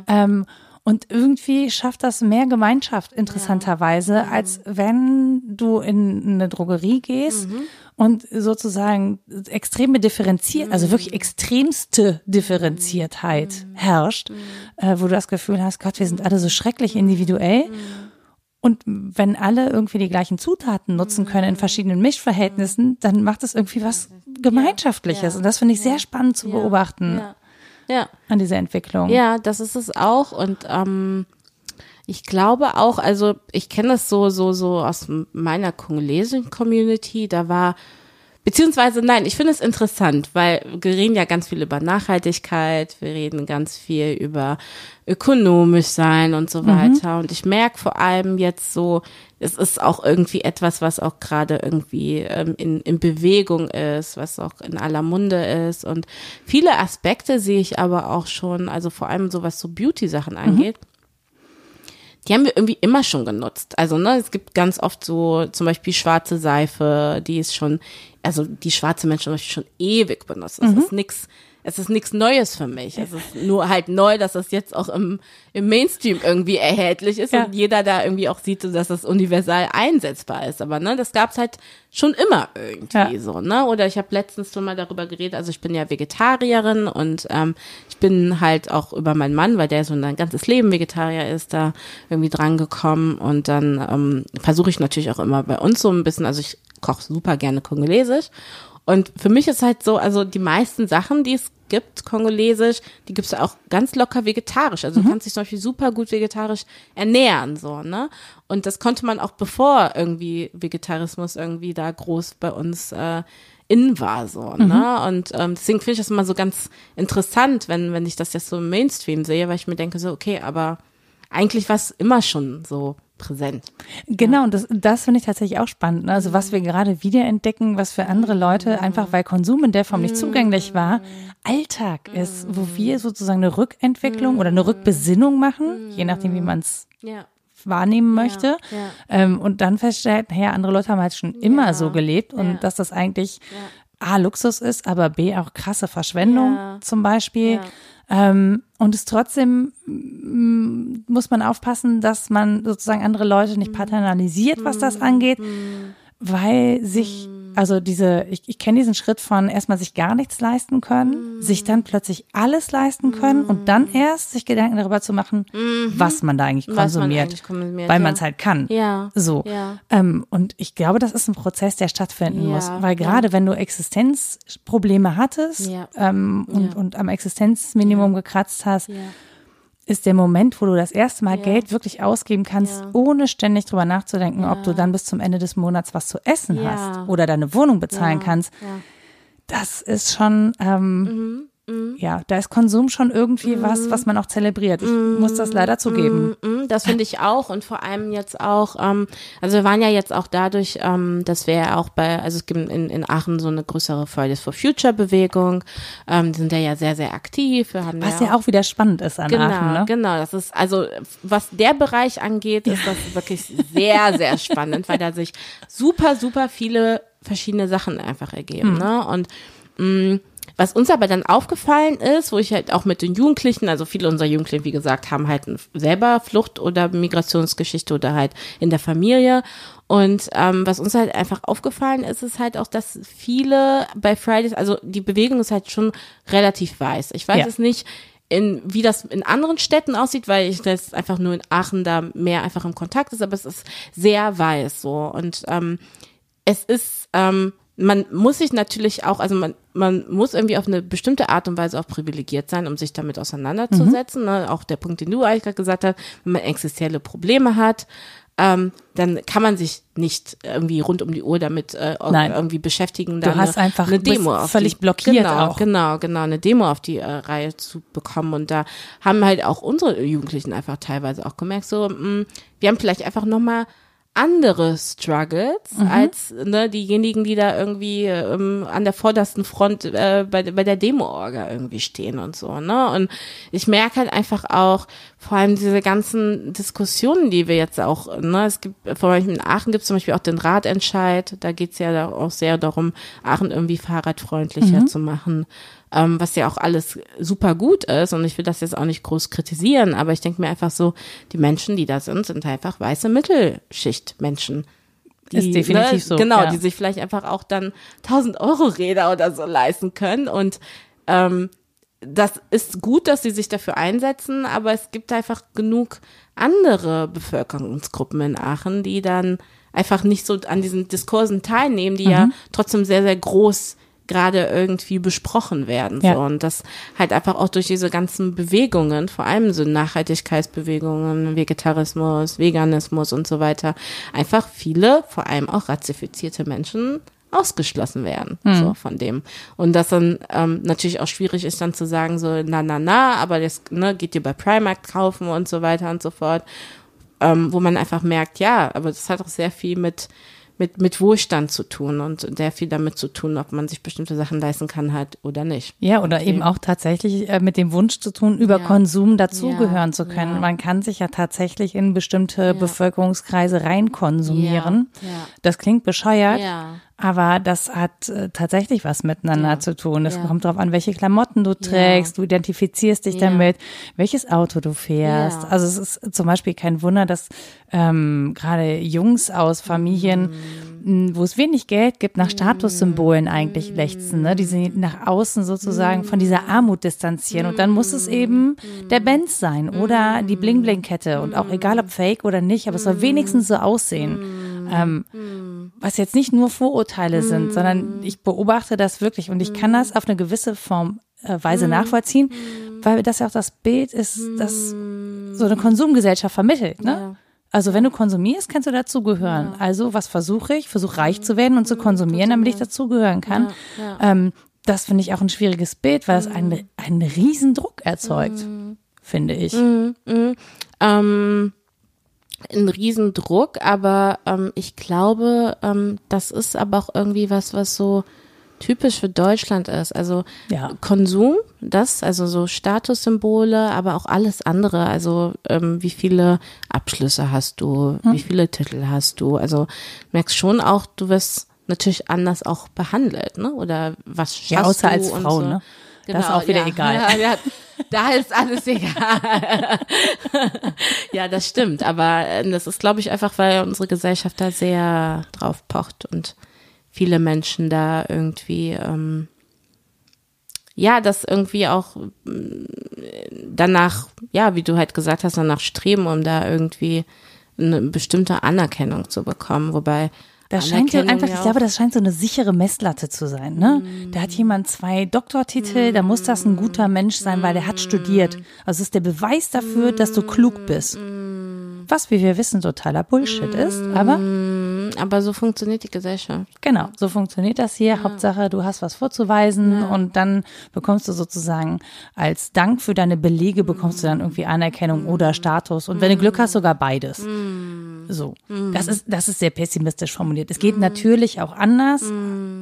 Ähm, und irgendwie schafft das mehr Gemeinschaft interessanterweise, als wenn du in eine Drogerie gehst und sozusagen extreme differenziert, also wirklich extremste Differenziertheit herrscht, äh, wo du das Gefühl hast, Gott, wir sind alle so schrecklich individuell. Und wenn alle irgendwie die gleichen Zutaten nutzen können in verschiedenen Mischverhältnissen, dann macht es irgendwie was Gemeinschaftliches. Und das finde ich sehr spannend zu beobachten Ja. An dieser Entwicklung. Ja, das ist es auch und ähm, ich glaube auch, also ich kenne das so so so aus meiner Kongolesien Community, da war beziehungsweise nein, ich finde es interessant, weil wir reden ja ganz viel über Nachhaltigkeit, wir reden ganz viel über ökonomisch sein und so weiter und ich merke vor allem jetzt so, es ist auch irgendwie etwas, was auch gerade irgendwie ähm, in, in Bewegung ist, was auch in aller Munde ist. Und viele Aspekte sehe ich aber auch schon, also vor allem so was so Beauty-Sachen angeht. Die haben wir irgendwie immer schon genutzt. Also, ne, es gibt ganz oft so zum Beispiel schwarze Seife, die ist schon, also die schwarze Menschen zum Beispiel schon ewig benutzt. Das ist nix, es ist nichts Neues für mich. Es ist nur halt neu, dass das jetzt auch im, im Mainstream irgendwie erhältlich ist Ja. und jeder da irgendwie auch sieht, dass das universal einsetzbar ist. Aber ne, das gab's halt schon immer irgendwie Ja. so, ne? Oder ich habe letztens schon mal darüber geredet, also ich bin ja Vegetarierin und ähm, ich bin halt auch über meinen Mann, weil der so ein ganzes Leben Vegetarier ist, da irgendwie dran gekommen und dann ähm, versuche ich natürlich auch immer bei uns so ein bisschen, also ich koche super gerne kongolesisch Und für mich ist halt so, also die meisten Sachen, die es gibt, kongolesisch, die gibt's auch ganz locker vegetarisch. Also du kannst dich zum Beispiel super gut vegetarisch ernähren, so, ne? Und das konnte man auch bevor irgendwie Vegetarismus irgendwie da groß bei uns äh, in war, so, ne? Und ähm, deswegen finde ich das immer so ganz interessant, wenn, wenn ich das jetzt so im Mainstream sehe, weil ich mir denke, so, okay, aber eigentlich war es immer schon so präsent. Genau, und das, das finde ich tatsächlich auch spannend. Ne? Also was wir gerade wiederentdecken, was für andere Leute einfach, weil Konsum in der Form nicht zugänglich war, Alltag ist, wo wir sozusagen eine Rückentwicklung oder eine Rückbesinnung machen, je nachdem, wie man es Ja. wahrnehmen möchte. ja. Ähm, und dann feststellt, naja, andere Leute haben halt schon immer so gelebt und ja. dass das eigentlich A, Luxus ist, aber B, auch krasse Verschwendung Ja. zum Beispiel. Ähm, und es trotzdem mm, muss man aufpassen, dass man sozusagen andere Leute Mhm. nicht paternalisiert, was das angeht, weil sich, Mhm. also diese, ich, ich kenne diesen Schritt von erstmal sich gar nichts leisten können, Mhm. sich dann plötzlich alles leisten können und dann erst sich Gedanken darüber zu machen, was man da eigentlich. Was man konsumiert, eigentlich konsumiert, weil ja. man es halt kann. Ja. So. Ja. Ähm, und ich glaube, das ist ein Prozess, der stattfinden Ja, muss. Weil gerade wenn du Existenzprobleme hattest ähm, und, und am Existenzminimum gekratzt hast. Ist der Moment, wo du das erste Mal Geld wirklich ausgeben kannst, Ja. ohne ständig drüber nachzudenken, ob du dann bis zum Ende des Monats was zu essen Ja. hast oder deine Wohnung bezahlen kannst. Ja. Mhm, Das ist schon, ähm, ja, da ist Konsum schon irgendwie was, was man auch zelebriert. Ich muss das leider zugeben. Mm, Das finde ich auch und vor allem jetzt auch, ähm, also wir waren ja jetzt auch dadurch, ähm, dass wir ja auch bei, also es gibt in, in Aachen so eine größere Fridays for Future Bewegung, ähm, die sind ja, ja sehr, sehr aktiv. Wir haben Was ja auch wieder spannend ist an Genau, Aachen, ne? genau. Das ist also, was der Bereich angeht, ist das wirklich sehr, sehr spannend, weil da sich super, super viele verschiedene Sachen einfach ergeben. Hm. Ne? Und mh, was uns aber dann aufgefallen ist, wo ich halt auch mit den Jugendlichen, also viele unserer Jugendlichen, wie gesagt, haben halt selber Flucht- oder Migrationsgeschichte oder halt in der Familie. Und ähm, was uns halt einfach aufgefallen ist, ist halt auch, dass viele bei Fridays, also die Bewegung ist halt schon relativ weiß. Ich weiß Ja. es nicht, in, wie das in anderen Städten aussieht, weil ich das einfach nur in Aachen da mehr einfach im Kontakt ist, aber es ist sehr weiß so. Und ähm, es ist, ähm, man muss sich natürlich auch, also man, man muss irgendwie auf eine bestimmte Art und Weise auch privilegiert sein, um sich damit auseinanderzusetzen. Ne? Auch der Punkt, den du eigentlich gerade gesagt hast, wenn man existenzielle Probleme hat, ähm, dann kann man sich nicht irgendwie rund um die Uhr damit äh, Nein. irgendwie beschäftigen. Du da hast eine, einfach- eine Demo auf völlig die, blockiert genau, auch. Genau, genau, eine Demo auf die äh, Reihe zu bekommen. Und da haben halt auch unsere Jugendlichen einfach teilweise auch gemerkt, so, mh, wir haben vielleicht einfach nochmal andere Struggles Mhm. als ne, diejenigen, die da irgendwie ähm, an der vordersten Front äh, bei, bei der Demo-Orga irgendwie stehen und so. Ne? Und ich merke halt einfach auch, vor allem diese ganzen Diskussionen, die wir jetzt auch, ne, es gibt, vor allem in Aachen gibt es zum Beispiel auch den Ratentscheid, da geht's ja auch sehr darum, Aachen irgendwie fahrradfreundlicher zu machen, ähm, was ja auch alles super gut ist und ich will das jetzt auch nicht groß kritisieren, aber ich denke mir einfach so, die Menschen, die da sind, sind einfach weiße Mittelschichtmenschen. Die, Ist definitiv so, Genau, ja. die sich vielleicht einfach auch dann 1000 Euro Räder oder so leisten können und ähm, das ist gut, dass sie sich dafür einsetzen, aber es gibt einfach genug andere Bevölkerungsgruppen in Aachen, die dann einfach nicht so an diesen Diskursen teilnehmen, die ja trotzdem sehr, sehr groß gerade irgendwie besprochen werden. Ja. So. Und das halt einfach auch durch diese ganzen Bewegungen, vor allem so Nachhaltigkeitsbewegungen, Vegetarismus, Veganismus und so weiter, einfach viele, vor allem auch rassifizierte Menschen ausgeschlossen werden so von dem und das dann ähm, natürlich auch schwierig ist dann zu sagen so na na na aber das ne, geht ihr bei Primark kaufen und so weiter und so fort ähm, wo man einfach merkt ja aber das hat auch sehr viel mit mit mit Wohlstand zu tun und sehr viel damit zu tun ob man sich bestimmte Sachen leisten kann halt oder nicht Ja, oder eben auch tatsächlich äh, mit dem Wunsch zu tun, über Ja. Konsum dazugehören Ja, zu können. ja. Man kann sich ja tatsächlich in bestimmte Bevölkerungskreise reinkonsumieren. Ja. Das klingt bescheuert, Ja. Aber das hat äh, tatsächlich was miteinander Ja. zu tun. Es Ja. kommt darauf an, welche Klamotten du trägst, du identifizierst dich Ja. damit, welches Auto du fährst. Ja. Also es ist zum Beispiel kein Wunder, dass ähm, gerade Jungs aus Familien Mhm. mh, wo es wenig Geld gibt, nach Statussymbolen eigentlich Mhm. lechzen, ne? die sie nach außen sozusagen von dieser Armut distanzieren. Und dann muss es eben Mhm. der Benz sein oder die Bling-Bling-Kette. Und auch egal ob fake oder nicht, aber es soll wenigstens so aussehen. Ähm, was jetzt nicht nur Vorurteile sind, sondern ich beobachte das wirklich und ich kann das auf eine gewisse Form äh, Weise nachvollziehen, weil das ja auch das Bild ist, das so eine Konsumgesellschaft vermittelt. Ne? Ja. Also wenn du konsumierst, kannst du dazugehören. Also was versuche ich? Versuche reich zu werden und zu konsumieren, damit ich dazugehören kann. Ja, Ähm, das finde ich auch ein schwieriges Bild, weil es einen, einen riesen Druck erzeugt, finde ich. ähm, ein Riesendruck, aber ähm, ich glaube, ähm, das ist aber auch irgendwie was, was so typisch für Deutschland ist. Also Ja. Konsum, das, also so Statussymbole, aber auch alles andere. Also ähm, wie viele Abschlüsse hast du, Hm. wie viele Titel hast du. Also merkst schon auch, du wirst natürlich anders auch behandelt, ne? Oder was schaffst Ja, außer du als Frau, so. ne? Das ist auch wieder ja. egal. Ja, da ist alles egal. ja, das stimmt. Aber äh, das ist, glaube ich, einfach, weil unsere Gesellschaft da sehr drauf pocht und viele Menschen da irgendwie, ähm, ja, das irgendwie auch mm, danach, ja, wie du halt gesagt hast, danach streben, um da irgendwie eine bestimmte Anerkennung zu bekommen. Wobei Das scheint ja einfach, ich glaube, das scheint so eine sichere Messlatte zu sein, ne? Da hat jemand zwei Doktortitel, da muss das ein guter Mensch sein, weil der hat studiert. Also es ist der Beweis dafür, dass du klug bist. Was, wie wir wissen, totaler Bullshit ist, aber aber so funktioniert die Gesellschaft. genau, so funktioniert das hier. Hauptsache, du hast was vorzuweisen und dann bekommst du sozusagen als Dank für deine Belege bekommst du dann irgendwie Anerkennung oder Status und wenn du Glück hast, sogar beides. So. Das ist, das ist sehr pessimistisch formuliert. Es geht natürlich auch anders,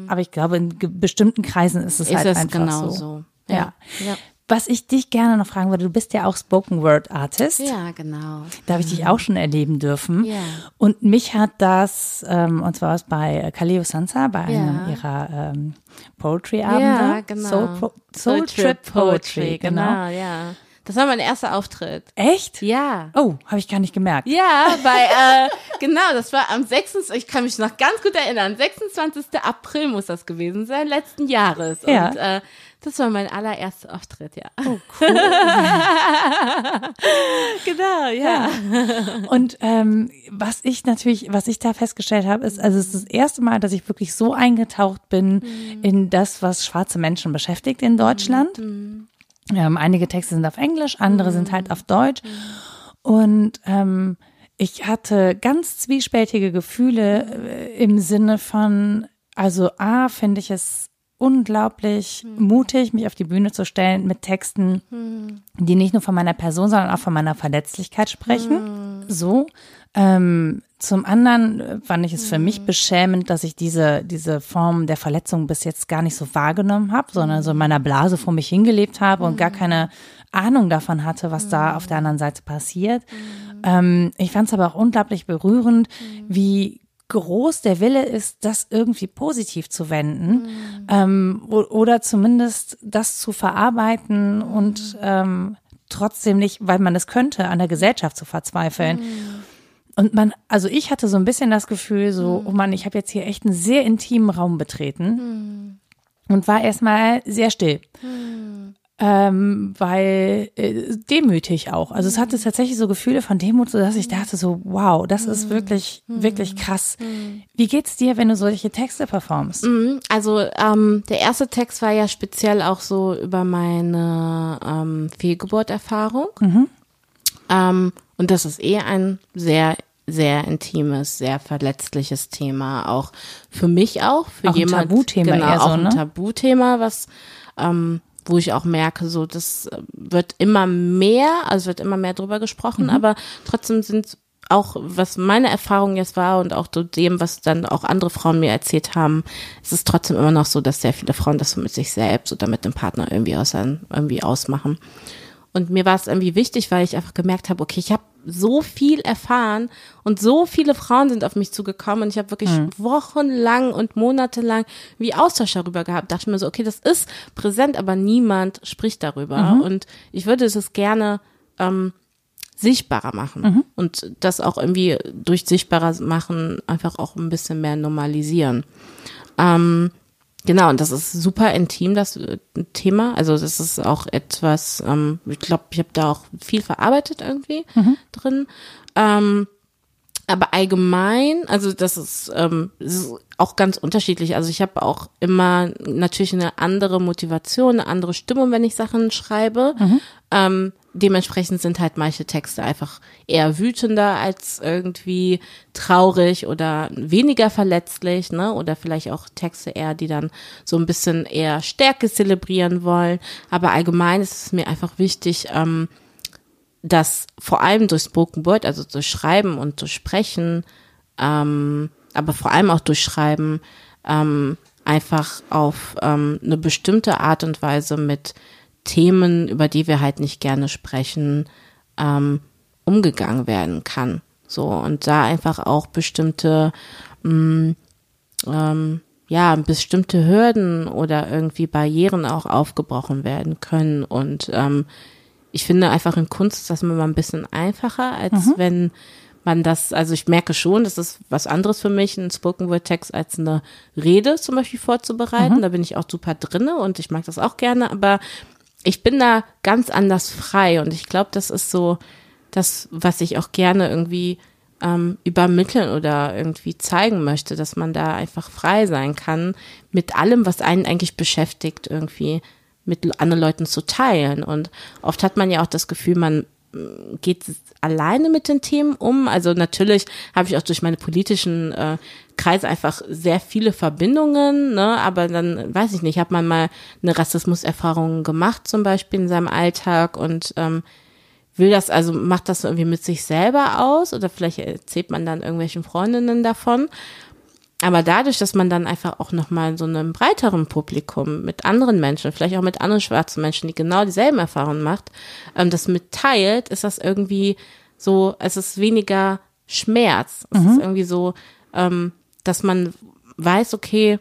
aber ich glaube, in bestimmten Kreisen ist es Ist halt einfach genau so. so. Ja. Ja. Was ich dich gerne noch fragen würde, du bist ja auch Spoken Word Artist. Ja, genau. Da habe ich dich auch schon erleben dürfen. Ja. Und mich hat das, ähm, und zwar was bei Kaleo Sansa, bei einem Ja. ihrer ähm, Poetry-Abende. Ja, genau. Soul, Pro Soul Trip Poetry, genau. ja. Das war mein erster Auftritt. Echt? Ja. Oh, habe ich gar nicht gemerkt. Ja, bei, äh, genau, das war am 6. Ich kann mich noch ganz gut erinnern. 26. April muss das gewesen sein, letzten Jahres. Ja. Und äh, das war mein allererster Auftritt, ja. Oh, cool. genau, ja. Und ähm, was ich natürlich, was ich da festgestellt habe, ist, also es ist das erste Mal, dass ich wirklich so eingetaucht bin in das, was schwarze Menschen beschäftigt in Deutschland. Ähm, einige Texte sind auf Englisch, andere sind halt auf Deutsch. Und ähm, ich hatte ganz zwiespältige Gefühle äh, im Sinne von, also A, finde ich es unglaublich mutig, mich auf die Bühne zu stellen mit Texten, die nicht nur von meiner Person, sondern auch von meiner Verletzlichkeit sprechen. So. Ähm, zum anderen fand ich es für mich beschämend, dass ich diese, diese Form der Verletzung bis jetzt gar nicht so wahrgenommen habe, sondern so in meiner Blase vor mich hingelebt habe und gar keine Ahnung davon hatte, was da auf der anderen Seite passiert. Ähm, ich fand es aber auch unglaublich berührend, wie groß der Wille ist, das irgendwie positiv zu wenden ähm, o- oder zumindest das zu verarbeiten und ähm, trotzdem nicht, weil man es könnte, an der Gesellschaft zu verzweifeln. Und man, also ich hatte so ein bisschen das Gefühl, so, oh Mann, ich habe jetzt hier echt einen sehr intimen Raum betreten und war erstmal sehr still. Ähm, weil äh, demütig auch. Also es hatte tatsächlich so Gefühle von Demut, so dass ich dachte so, wow, das ist wirklich, wirklich krass. Wie geht's dir, wenn du solche Texte performst? Mhm, Also ähm, der erste Text war ja speziell auch so über meine ähm, Fehlgeburterfahrung. Ähm, und das ist eh ein sehr, sehr intimes, sehr verletzliches Thema, auch für mich auch, für Auch ein jemand. Tabuthema genau, eher so, auch ein ne? Tabuthema, was ähm, wo ich auch merke, so das äh, wird immer mehr, also wird immer mehr drüber gesprochen, aber trotzdem sind auch, was meine Erfahrung jetzt war und auch so dem, was dann auch andere Frauen mir erzählt haben, ist es trotzdem immer noch so, dass sehr viele Frauen das so mit sich selbst oder mit dem Partner irgendwie aus, irgendwie ausmachen. Und mir war es irgendwie wichtig, weil ich einfach gemerkt habe, okay, ich habe so viel erfahren und so viele Frauen sind auf mich zugekommen und ich habe wirklich wochenlang und monatelang wie Austausch darüber gehabt. Dachte mir so, okay, das ist präsent, aber niemand spricht darüber. Und ich würde es gerne ähm, sichtbarer machen und das auch irgendwie durch sichtbarer machen einfach auch ein bisschen mehr normalisieren. Ähm, Genau, und das ist super intim, das äh, Thema. Also das ist auch etwas, ähm, ich glaube, ich habe da auch viel verarbeitet irgendwie drin. Ähm, aber allgemein, also das ist, ähm, das ist auch ganz unterschiedlich. Also ich habe auch immer natürlich eine andere Motivation, eine andere Stimmung, wenn ich Sachen schreibe. Mhm. Ähm, dementsprechend sind halt manche Texte einfach eher wütender als irgendwie traurig oder weniger verletzlich, ne? Oder vielleicht auch Texte eher, die dann so ein bisschen eher Stärke zelebrieren wollen. Aber allgemein ist es mir einfach wichtig, ähm, dass vor allem durch Spoken Word, also durch Schreiben und durch Sprechen, ähm, aber vor allem auch durch Schreiben, ähm, einfach auf ähm, eine bestimmte Art und Weise mit Themen, über die wir halt nicht gerne sprechen, ähm, umgegangen werden kann. So, und da einfach auch bestimmte, mh, ähm, ja, bestimmte Hürden oder irgendwie Barrieren auch aufgebrochen werden können und ähm, ich finde einfach in Kunst ist das immer ein bisschen einfacher, als Mhm. wenn man das, also ich merke schon, das ist was anderes für mich, einen Spoken Word Text als eine Rede zum Beispiel vorzubereiten. Da bin ich auch super drinne und ich mag das auch gerne, aber ich bin da ganz anders frei und ich glaube, das ist so das, was ich auch gerne irgendwie ähm, übermitteln oder irgendwie zeigen möchte, dass man da einfach frei sein kann mit allem, was einen eigentlich beschäftigt, irgendwie mit anderen Leuten zu teilen. Und oft hat man ja auch das Gefühl, man mm, geht alleine mit den Themen um. Also natürlich habe ich auch durch meine politischen äh, Kreise einfach sehr viele Verbindungen, ne? aber dann weiß ich nicht, hat man mal eine Rassismuserfahrung gemacht zum Beispiel in seinem Alltag und ähm, will das, also macht das irgendwie mit sich selber aus oder vielleicht erzählt man dann irgendwelchen Freundinnen davon. Aber dadurch, dass man dann einfach auch nochmal in so einem breiteren Publikum mit anderen Menschen, vielleicht auch mit anderen schwarzen Menschen, die genau dieselben Erfahrungen macht, ähm, das mitteilt, ist das irgendwie so, es ist weniger Schmerz. Es ist irgendwie so, ähm, dass man weiß, okay,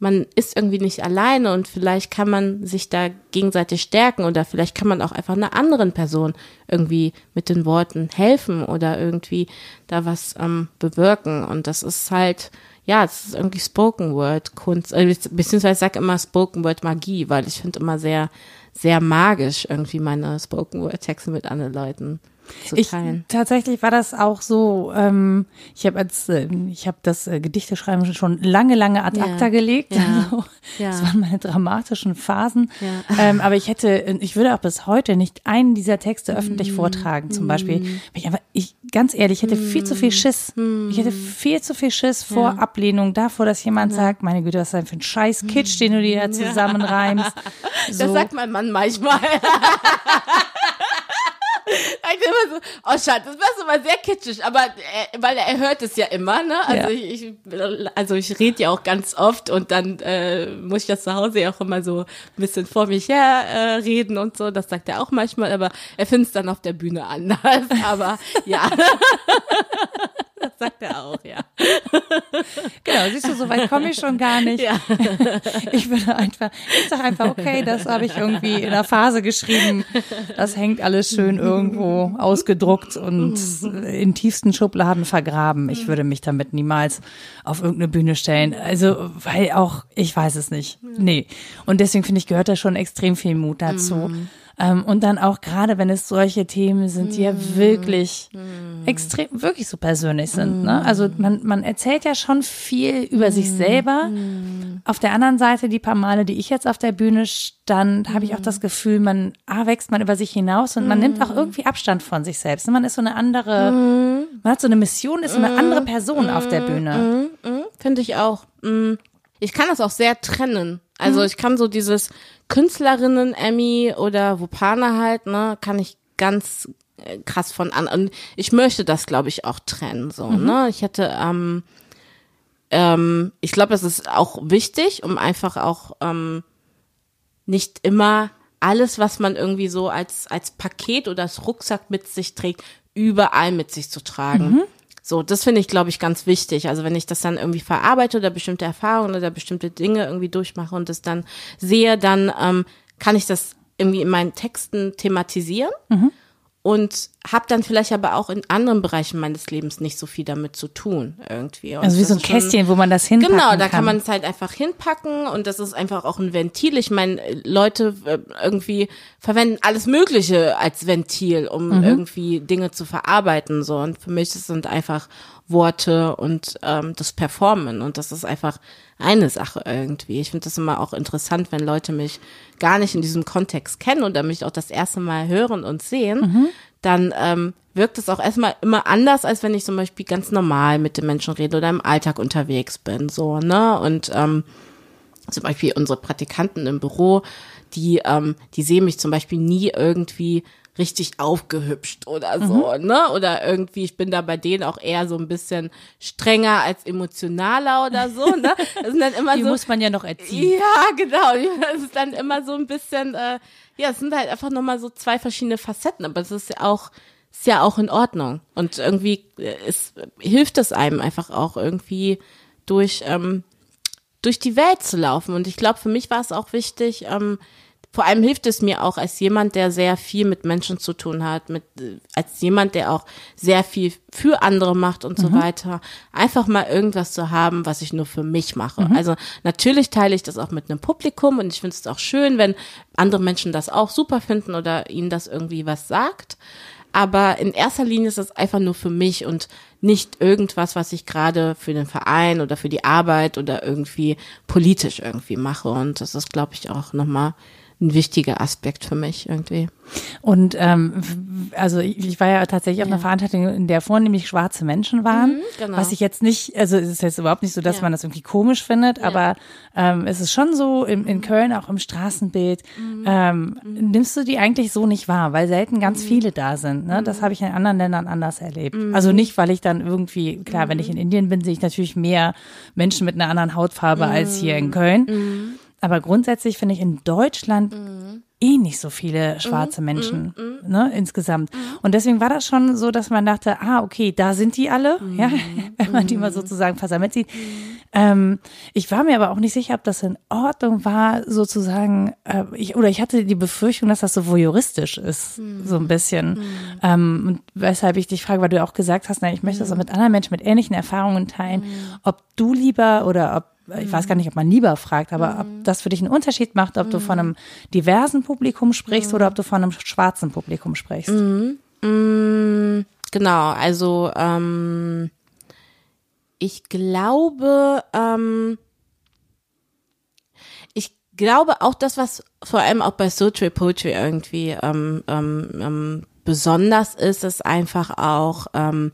man ist irgendwie nicht alleine und vielleicht kann man sich da gegenseitig stärken oder vielleicht kann man auch einfach einer anderen Person irgendwie mit den Worten helfen oder irgendwie da was ähm, bewirken. Und das ist halt, ja, es ist irgendwie Spoken Word Kunst, äh, beziehungsweise ich sage immer Spoken Word Magie, weil ich finde immer sehr, sehr magisch irgendwie meine Spoken Word Texte mit anderen Leuten zu Ich, teilen. tatsächlich war das auch so, ähm, ich habe als, äh, ich habe das äh, Gedichteschreiben schon lange, lange ad Ja. acta gelegt. Ja. Also, Ja. Das waren meine dramatischen Phasen. Ja. Ähm, aber ich hätte, ich würde auch bis heute nicht einen dieser Texte Mm. öffentlich vortragen, zum Beispiel. Weil Ich aber, ich, ganz ehrlich, ich hätte viel zu Mm. viel Schiss. Ich hätte viel zu viel Schiss vor Ablehnung, davor, dass jemand sagt, meine Güte, was ist denn für ein scheiß Kitsch, den du dir da zusammenreimst. So. Das sagt mein Mann manchmal. Ich immer so, oh Schatz, das war immer sehr kitschig, aber äh, weil er hört es ja immer, ne? Also Ja. ich, ich also ich rede ja auch ganz oft und dann äh, muss ich das zu Hause ja auch immer so ein bisschen vor mich her äh, reden und so. Das sagt er auch manchmal, aber er findet es dann auf der Bühne anders. Aber ja. das sagt er auch, ja. Genau, siehst du, so weit komme ich schon gar nicht. Ja. Ich würde einfach, ich sage einfach, okay, das habe ich irgendwie in der Phase geschrieben. Das hängt alles schön irgendwo ausgedruckt und in tiefsten Schubladen vergraben. Ich würde mich damit niemals auf irgendeine Bühne stellen. Also, weil auch, ich weiß es nicht. Nee. Und deswegen finde ich, gehört da schon extrem viel Mut dazu. Ähm, und dann auch gerade, wenn es solche Themen sind, die ja wirklich extrem, wirklich so persönlich sind. Ne? Also man, man erzählt ja schon viel über sich selber. Auf der anderen Seite, die paar Male, die ich jetzt auf der Bühne stand, habe ich auch das Gefühl, man A, wächst man über sich hinaus und man nimmt auch irgendwie Abstand von sich selbst. Man ist so eine andere, man hat so eine Mission, ist so eine andere Person auf der Bühne. Finde ich auch. Ich kann das auch sehr trennen. Also ich kann so dieses Künstlerinnen Emmy oder Wupana halt, ne, kann ich ganz äh, krass von an. Und ich möchte das, glaube ich, auch trennen. So, ne? Ich hätte, ähm, ähm, ich glaube, das ist auch wichtig, um einfach auch ähm, nicht immer alles, was man irgendwie so als, als Paket oder als Rucksack mit sich trägt, überall mit sich zu tragen. So, das finde ich, glaube ich, ganz wichtig. Also wenn ich das dann irgendwie verarbeite oder bestimmte Erfahrungen oder bestimmte Dinge irgendwie durchmache und das dann sehe, dann ähm, kann ich das irgendwie in meinen Texten thematisieren und habe dann vielleicht aber auch in anderen Bereichen meines Lebens nicht so viel damit zu tun irgendwie. Und Also wie das so ein ist schon- Kästchen, wo man das hinpacken Genau, da kann. kann man es halt einfach hinpacken und das ist einfach auch ein Ventil. Ich meine, Leute äh, irgendwie verwenden alles Mögliche als Ventil, um Mhm. irgendwie Dinge zu verarbeiten so und für mich sind einfach Worte und ähm, das Performen. Und das ist einfach eine Sache irgendwie. Ich finde das immer auch interessant, wenn Leute mich gar nicht in diesem Kontext kennen oder mich auch das erste Mal hören und sehen, mhm. dann ähm, wirkt es auch erstmal immer anders, als wenn ich zum Beispiel ganz normal mit den Menschen rede oder im Alltag unterwegs bin. So, ne? Und ähm, zum Beispiel unsere Praktikanten im Büro, die, ähm, die sehen mich zum Beispiel nie irgendwie richtig aufgehübscht oder so, mhm. ne? Oder irgendwie, ich bin da bei denen auch eher so ein bisschen strenger als emotionaler oder so, ne? Das sind dann immer Die so. muss man ja noch erziehen. Ja, genau. Das ist dann immer so ein bisschen, äh, ja, es sind halt einfach nochmal so zwei verschiedene Facetten, aber es ist ja auch, ist ja auch in Ordnung. Und irgendwie äh, es hilft es einem einfach auch irgendwie durch, ähm, durch die Welt zu laufen. Und ich glaube, für mich war es auch wichtig, ähm, vor allem hilft es mir auch als jemand, der sehr viel mit Menschen zu tun hat, mit, als jemand, der auch sehr viel für andere macht und mhm. so weiter, einfach mal irgendwas zu haben, was ich nur für mich mache. Mhm. Also natürlich teile ich das auch mit einem Publikum und ich finde es auch schön, wenn andere Menschen das auch super finden oder ihnen das irgendwie was sagt. Aber in erster Linie ist das einfach nur für mich und nicht irgendwas, was ich gerade für den Verein oder für die Arbeit oder irgendwie politisch irgendwie mache. Und das ist, glaube ich, auch nochmal ein wichtiger Aspekt für mich irgendwie. Und ähm, also ich war ja tatsächlich auf einer Veranstaltung, in der vornehmlich schwarze Menschen waren, mhm, genau. was ich jetzt nicht, also es ist jetzt überhaupt nicht so, dass ja. man das irgendwie komisch findet, ja. aber ähm, es ist schon so in, in Köln auch im Straßenbild, mhm. ähm, mhm. nimmst du die eigentlich so nicht wahr, weil selten ganz mhm. viele da sind. Ne? Das mhm. habe ich in anderen Ländern anders erlebt. Mhm. Also nicht, weil ich dann irgendwie, klar, wenn ich in Indien bin, sehe ich natürlich mehr Menschen mit einer anderen Hautfarbe als hier in Köln. Aber grundsätzlich finde ich in Deutschland mhm. eh nicht so viele schwarze mhm. Menschen mhm. mhm. ne, insgesamt. Mhm. Und deswegen war das schon so, dass man dachte, ah, okay, da sind die alle, mhm. ja, wenn man die mal sozusagen versammelt sieht. Ähm, ich war mir aber auch nicht sicher, ob das in Ordnung war, sozusagen, äh, ich, oder ich hatte die Befürchtung, dass das so voyeuristisch ist, so ein bisschen. Ähm, und weshalb ich dich frage, weil du auch gesagt hast, na, ich möchte das auch mit anderen Menschen mit ähnlichen Erfahrungen teilen, ob du lieber oder ob ich weiß gar nicht, ob man lieber fragt, aber mhm. ob das für dich einen Unterschied macht, ob mhm. du von einem diversen Publikum sprichst mhm. oder ob du von einem schwarzen Publikum sprichst. Mhm. Genau, also ähm, ich glaube, ähm, ich glaube auch das, was vor allem auch bei Sultry Poetry irgendwie ähm, ähm, ähm, besonders ist, ist einfach auch ähm,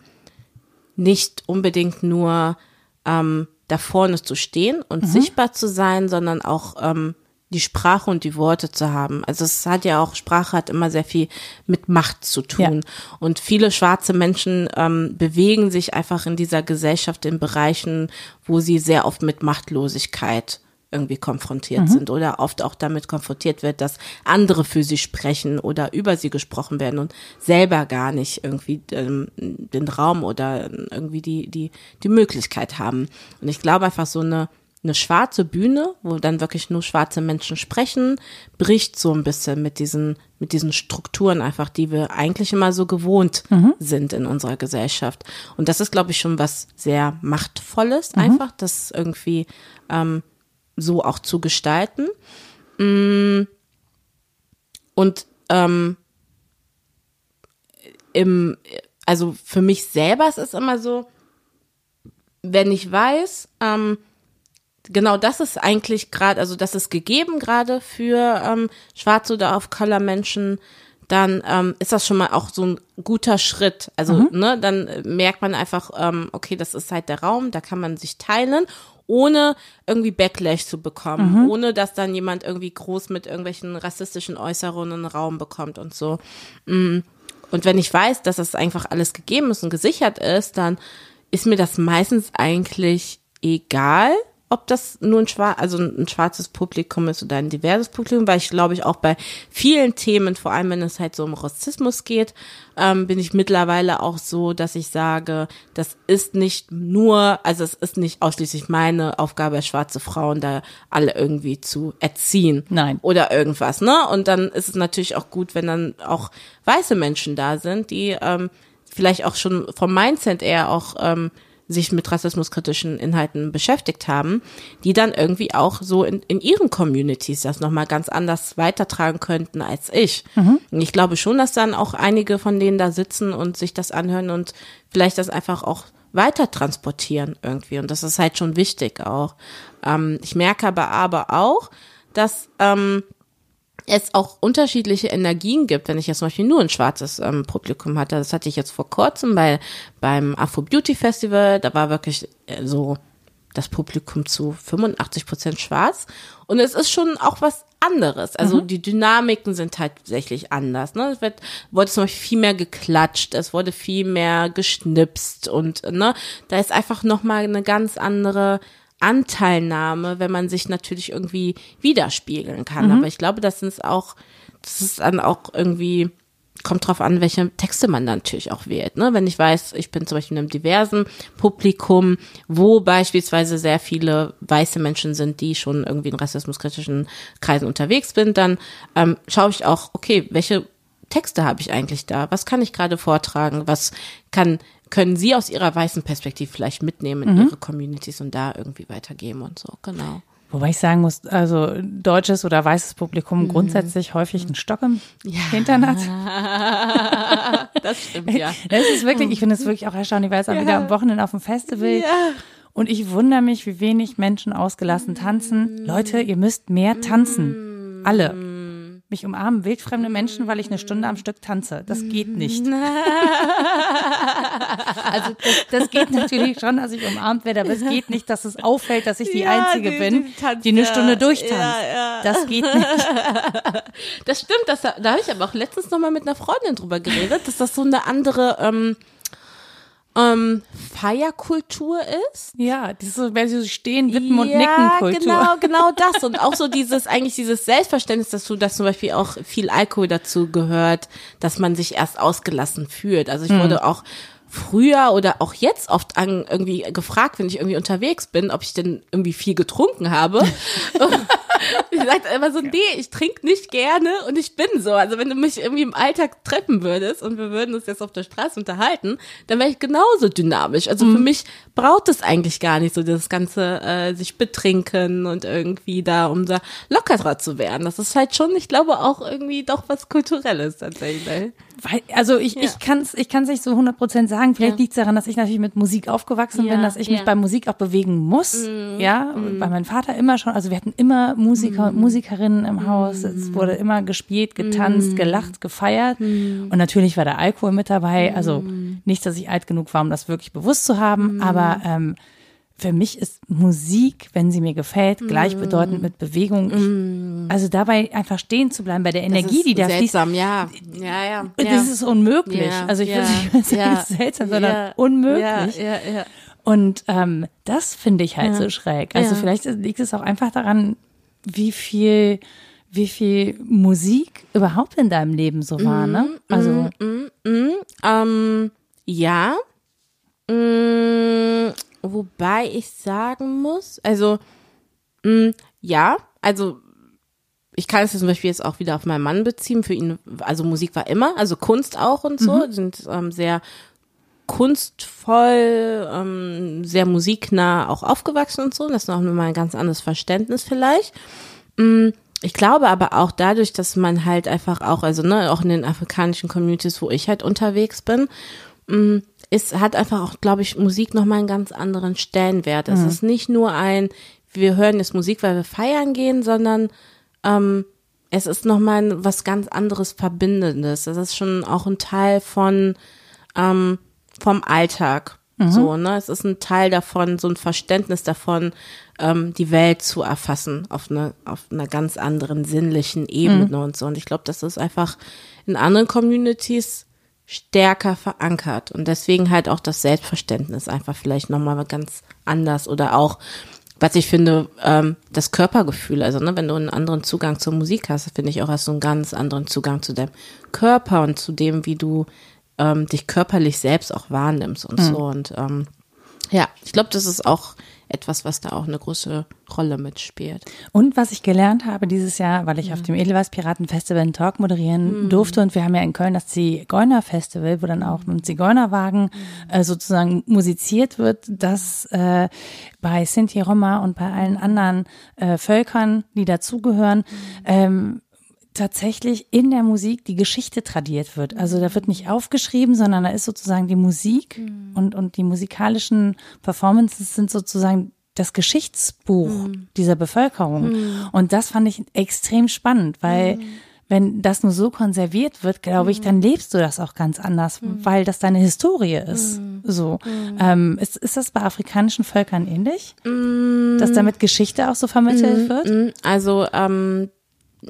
nicht unbedingt nur ähm, da vorne zu stehen und mhm. sichtbar zu sein, sondern auch ähm, die Sprache und die Worte zu haben. Also es hat ja auch, Sprache hat immer sehr viel mit Macht zu tun. Ja. Und viele schwarze Menschen ähm, bewegen sich einfach in dieser Gesellschaft in Bereichen, wo sie sehr oft mit Machtlosigkeit irgendwie konfrontiert mhm. sind oder oft auch damit konfrontiert wird, dass andere für sie sprechen oder über sie gesprochen werden und selber gar nicht irgendwie ähm, den Raum oder irgendwie die, die, die Möglichkeit haben. Und ich glaube einfach so eine eine schwarze Bühne, wo dann wirklich nur schwarze Menschen sprechen, bricht so ein bisschen mit diesen, mit diesen Strukturen einfach, die wir eigentlich immer so gewohnt mhm. sind in unserer Gesellschaft. Und das ist, glaube ich, schon was sehr Machtvolles, mhm. einfach, das irgendwie ähm, so auch zu gestalten. Mm. Und ähm, im, also für mich selber ist es immer so, wenn ich weiß, ähm, genau das ist eigentlich gerade, also das ist gegeben gerade für ähm, schwarze oder auf Color Menschen, dann ähm, ist das schon mal auch so ein guter Schritt. Also, mhm. ne, dann merkt man einfach, ähm, okay, das ist halt der Raum, da kann man sich teilen ohne irgendwie Backlash zu bekommen, mhm. ohne dass dann jemand irgendwie groß mit irgendwelchen rassistischen Äußerungen Raum bekommt und so. Mm. Und wenn ich weiß, dass das einfach alles gegeben ist und gesichert ist, dann ist mir das meistens eigentlich egal, ob das nur ein, schwar also ein schwarzes Publikum ist oder ein diverses Publikum, weil ich glaube ich auch bei vielen Themen, vor allem wenn es halt so um Rassismus geht, ähm, bin ich mittlerweile auch so, dass ich sage, das ist nicht nur, also es ist nicht ausschließlich meine Aufgabe, schwarze Frauen da alle irgendwie zu erziehen. Nein. Oder irgendwas, ne? Und dann ist es natürlich auch gut, wenn dann auch weiße Menschen da sind, die ähm, vielleicht auch schon vom Mindset eher auch ähm, sich mit rassismuskritischen Inhalten beschäftigt haben, die dann irgendwie auch so in, in ihren Communities das nochmal ganz anders weitertragen könnten als ich. Mhm. ich glaube schon, dass dann auch einige von denen da sitzen und sich das anhören und vielleicht das einfach auch weiter transportieren irgendwie. Und das ist halt schon wichtig auch. Ähm, ich merke aber, aber auch, dass ähm, es auch unterschiedliche Energien gibt, wenn ich jetzt zum Beispiel nur ein schwarzes ähm, Publikum hatte. Das hatte ich jetzt vor kurzem bei, beim Afro Beauty Festival. Da war wirklich äh, so das Publikum zu 85 Prozent schwarz. Und es ist schon auch was anderes. Also mhm. die Dynamiken sind halt tatsächlich anders. Ne? Es wird, wurde zum Beispiel viel mehr geklatscht, es wurde viel mehr geschnipst und ne, da ist einfach nochmal eine ganz andere Anteilnahme, wenn man sich natürlich irgendwie widerspiegeln kann. Mhm. Aber ich glaube, das ist auch, das ist dann auch irgendwie kommt drauf an, welche Texte man dann natürlich auch wählt. Ne? Wenn ich weiß, ich bin zum Beispiel in einem diversen Publikum, wo beispielsweise sehr viele weiße Menschen sind, die schon irgendwie in rassismuskritischen Kreisen unterwegs sind, dann ähm, schaue ich auch, okay, welche Texte habe ich eigentlich da? Was kann ich gerade vortragen? Was kann können Sie aus Ihrer weißen Perspektive vielleicht mitnehmen in mhm. Ihre Communities und da irgendwie weitergeben und so, genau. Wobei ich sagen muss, also deutsches oder weißes Publikum mhm. grundsätzlich häufig einen Stock im ja. Hintern hat. Das stimmt, ja. Das ist wirklich, ich finde es wirklich auch erstaunlich, weil es auch ja. wieder am Wochenende auf dem Festival. Ja. Und ich wundere mich, wie wenig Menschen ausgelassen tanzen. Leute, ihr müsst mehr tanzen. Alle mich umarmen wildfremde Menschen, weil ich eine Stunde am Stück tanze. Das geht nicht. also das, das, geht natürlich schon, dass ich umarmt werde, aber es geht nicht, dass es auffällt, dass ich die ja, Einzige die, bin, die, tanzt, die eine Stunde durchtanzt. Ja. Das geht nicht. Das stimmt, das, da habe ich aber auch letztens noch mal mit einer Freundin drüber geredet, dass das so eine andere ähm, ähm, Feierkultur ist. Ja, dieses, wenn sie so stehen, wippen ja, und nicken Kultur. genau, genau das. Und auch so dieses, eigentlich dieses Selbstverständnis, dass du, dass zum Beispiel auch viel Alkohol dazu gehört, dass man sich erst ausgelassen fühlt. Also ich hm. wurde auch früher oder auch jetzt oft an, irgendwie gefragt, wenn ich irgendwie unterwegs bin, ob ich denn irgendwie viel getrunken habe. ich sage immer so, nee, ich trinke nicht gerne und ich bin so. Also wenn du mich irgendwie im Alltag treffen würdest und wir würden uns jetzt auf der Straße unterhalten, dann wäre ich genauso dynamisch. Also mhm. für mich braucht es eigentlich gar nicht so das ganze äh, sich betrinken und irgendwie da, um da lockerer zu werden. Das ist halt schon, ich glaube, auch irgendwie doch was Kulturelles tatsächlich. Also ich, ja. ich kann es ich kann's nicht so 100% sagen. Vielleicht ja. liegt es daran, dass ich natürlich mit Musik aufgewachsen ja. bin, dass ich mich bei Musik auch bewegen muss. Mhm. Ja, mhm. weil mein Vater immer schon, also wir hatten immer Musiker und mhm. Musikerinnen im Haus. Es mhm. wurde immer gespielt, getanzt, mhm. gelacht, gefeiert. Und natürlich war der Alkohol mit dabei. Also nicht, dass ich alt genug war, um das wirklich bewusst zu haben, aber ähm, für mich ist Musik, wenn sie mir gefällt, gleichbedeutend mit Bewegung. Ich, also dabei einfach stehen zu bleiben bei der Energie, die da seltsam, fließt. ja. Ja, ja. Das ist unmöglich. Ja, also ich ja, will nicht sagen, ja, seltsam, sondern ja, unmöglich. Ja, ja, ja. Und ähm, das finde ich halt so schräg. Also vielleicht liegt es auch einfach daran, wie viel wie viel Musik überhaupt in deinem Leben so war, ne? Mhm, also mm, mm, mm, ähm, ja. Wobei ich sagen muss, also mh, mm, ja, also ich kann es zum Beispiel jetzt auch wieder auf meinen Mann beziehen. Für ihn, also Musik war immer, also Kunst auch und so, mhm. sind ähm, sehr kunstvoll, ähm, sehr musiknah auch aufgewachsen und so. Das ist noch mal ein ganz anderes Verständnis vielleicht. Mm, ich glaube aber auch dadurch, dass man halt einfach auch, also ne, auch in den afrikanischen Communities, wo ich halt unterwegs bin, mm, ist, hat einfach auch, glaube ich, Musik nochmal einen ganz anderen Stellenwert. Es mhm. ist nicht nur ein, wir hören jetzt Musik, weil wir feiern gehen, sondern ähm, es ist nochmal was ganz anderes Verbindendes. Es ist schon auch ein Teil von ähm, vom Alltag. Mhm. So, ne? Es ist ein Teil davon, so ein Verständnis davon, ähm, die Welt zu erfassen auf eine, auf einer ganz anderen sinnlichen Ebene mhm. und so. Und ich glaube, das ist einfach in anderen Communities stärker verankert. Und deswegen halt auch das Selbstverständnis einfach vielleicht nochmal ganz anders oder auch, was ich finde, ähm, das Körpergefühl, also ne, wenn du einen anderen Zugang zur Musik hast, finde ich auch hast du einen ganz anderen Zugang zu deinem Körper und zu dem, wie du ähm, dich körperlich selbst auch wahrnimmst und mhm. so. Und ähm, ja, ich glaube, das ist auch etwas, was da auch eine große Rolle mitspielt. Und was ich gelernt habe dieses Jahr, weil ich ja. auf dem Edelweiß Piraten Festival einen Talk moderieren mhm. durfte und wir haben ja in Köln das Zigeuner Festival, wo dann auch mit Zigeunerwagen mhm. äh, sozusagen musiziert wird, dass äh, bei Sinti Roma und bei allen anderen äh, Völkern, die dazugehören, mhm. ähm, tatsächlich in der Musik die Geschichte tradiert wird. Also da wird nicht aufgeschrieben, sondern da ist sozusagen die Musik mhm. und, und die musikalischen Performances sind sozusagen das Geschichtsbuch mhm. dieser Bevölkerung. Mhm. Und das fand ich extrem spannend, weil mhm. wenn das nur so konserviert wird, glaube ich, dann lebst du das auch ganz anders, mhm. weil das deine Historie ist. Mhm. So. Ähm, ist, ist das bei afrikanischen Völkern ähnlich? Dass damit Geschichte auch so vermittelt wird? Also ähm,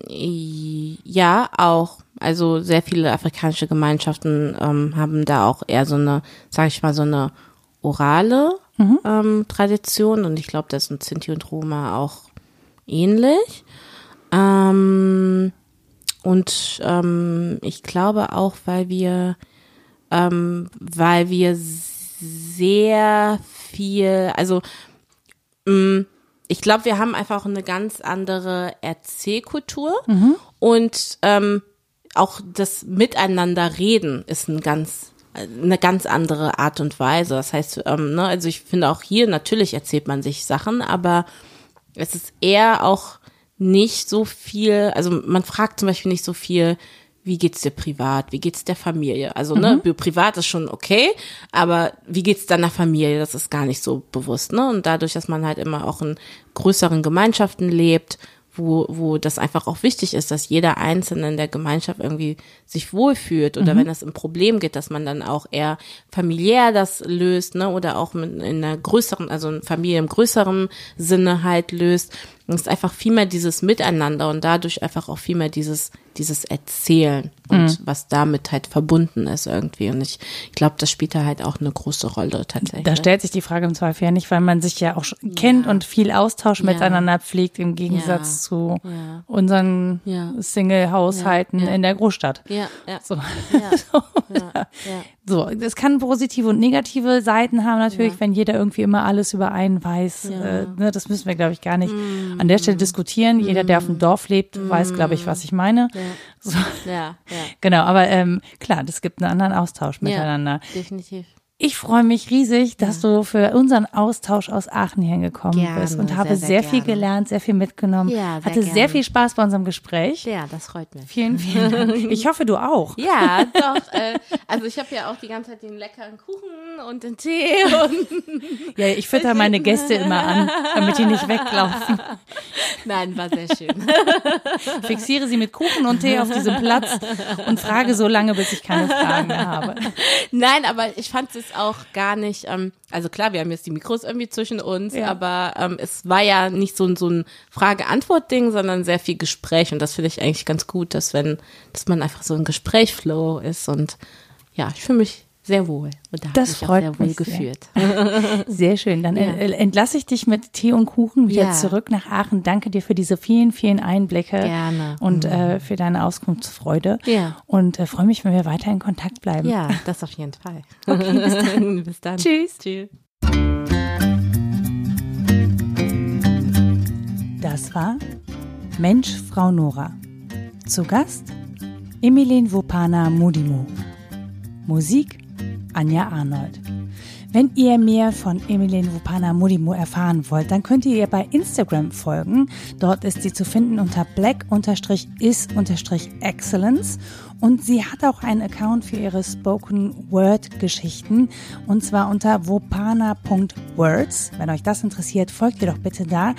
ja, auch. Also sehr viele afrikanische Gemeinschaften ähm, haben da auch eher so eine, sage ich mal, so eine orale mhm. ähm, Tradition und ich glaube, das sind Sinti und Roma auch ähnlich. Ähm, und ähm, ich glaube auch, weil wir, ähm, weil wir sehr viel, also mh, mm, ich glaube, wir haben einfach eine ganz andere Erzählkultur mhm. und ähm, auch das Miteinander reden ist ein ganz eine ganz andere Art und Weise. Das heißt, ähm, ne, also ich finde auch hier natürlich erzählt man sich Sachen, aber es ist eher auch nicht so viel, also man fragt zum Beispiel nicht so viel, wie geht's dir privat, wie geht's der Familie? Also, ne, mhm. privat ist schon okay, aber wie geht's deiner Familie? Das ist gar nicht so bewusst, ne? Und dadurch, dass man halt immer auch in größeren Gemeinschaften lebt, wo, wo das einfach auch wichtig ist, dass jeder Einzelne in der Gemeinschaft irgendwie sich wohlfühlt oder mhm. wenn es ein Problem geht, dass man dann auch eher familiär das löst, ne, oder auch mit, in einer größeren, also in Familie im größeren Sinne halt löst. Und es ist einfach viel mehr dieses Miteinander und dadurch einfach auch viel mehr dieses, dieses Erzählen und mhm. was damit halt verbunden ist irgendwie. Und ich glaube, das spielt da halt auch eine große Rolle tatsächlich. Da stellt sich die Frage im Zweifel ja nicht, weil man sich ja auch ja. kennt und viel Austausch ja. miteinander pflegt im Gegensatz zu unseren Single-Haushalten in der Großstadt. Ja, ja. So. so. Es kann positive und negative Seiten haben natürlich, wenn jeder irgendwie immer alles über einen weiß. Äh, ne, das müssen wir, glaube ich, gar nicht mm. an der Stelle diskutieren. Jeder, der auf dem Dorf lebt, mm. weiß, glaube ich, was ich meine. Ja. So. ja, ja. Genau, aber ähm, klar, das gibt einen anderen Austausch miteinander. definitiv. Ich freue mich riesig, dass ja. du für unseren Austausch aus Aachen hingekommen gerne, bist und habe sehr, sehr, sehr viel gelernt, sehr viel mitgenommen. Ja, sehr Hatte gerne. sehr viel Spaß bei unserem Gespräch. Ja, das freut mich. Vielen, vielen Dank. Ich hoffe, du auch. Ja, doch. Äh, also ich habe ja auch die ganze Zeit den leckeren Kuchen und den Tee. Und ja, ich fütter meine Gäste immer an, damit die nicht weglaufen. Nein, war sehr schön. Fixiere sie mit Kuchen und Tee auf diesem Platz und frage so lange, bis ich keine Fragen mehr habe. Nein, aber ich fand es auch gar nicht, ähm, also klar, wir haben jetzt die Mikros irgendwie zwischen uns, ja. aber ähm, es war ja nicht so, so ein Frage-Antwort-Ding, sondern sehr viel Gespräch und das finde ich eigentlich ganz gut, dass wenn, dass man einfach so ein Gesprächflow ist und ja, ich fühle mich sehr wohl. Und da das freut mich sehr wohl geführt. Sehr. sehr schön. Dann ja. Äh, entlasse ich dich mit Tee und Kuchen wieder ja. zurück nach Aachen. Danke dir für diese vielen, vielen Einblicke Gerne. und mhm. äh, für deine Auskunftsfreude. Ja. Und äh, freue mich, wenn wir weiter in Kontakt bleiben. Ja, das auf jeden Fall. Okay, bis dann. bis dann. Tschüss. Tschüss. Das war Mensch, Frau Nora. Zu Gast Emilien Wopana Mudimo. Musik Anja Arnold. Wenn ihr mehr von Emilien Wupana Mudimo erfahren wollt, dann könnt ihr ihr bei Instagram folgen. Dort ist sie zu finden unter black-is-excellence und sie hat auch einen Account für ihre Spoken Word Geschichten und zwar unter wopana.words. Wenn euch das interessiert, folgt ihr doch bitte da.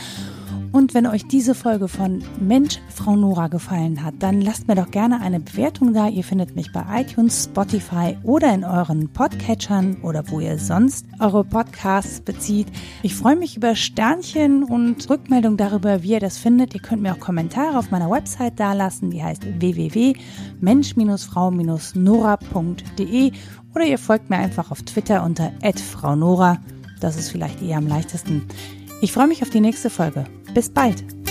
Und wenn euch diese Folge von Mensch, Frau Nora gefallen hat, dann lasst mir doch gerne eine Bewertung da. Ihr findet mich bei iTunes, Spotify oder in euren Podcatchern oder wo ihr sonst eure Podcasts bezieht. Ich freue mich über Sternchen und Rückmeldung darüber, wie ihr das findet. Ihr könnt mir auch Kommentare auf meiner Website dalassen. Die heißt www.mensch-frau-nora.de oder ihr folgt mir einfach auf Twitter unter @fraunora. Das ist vielleicht eher am leichtesten. Ich freue mich auf die nächste Folge. Bis bald!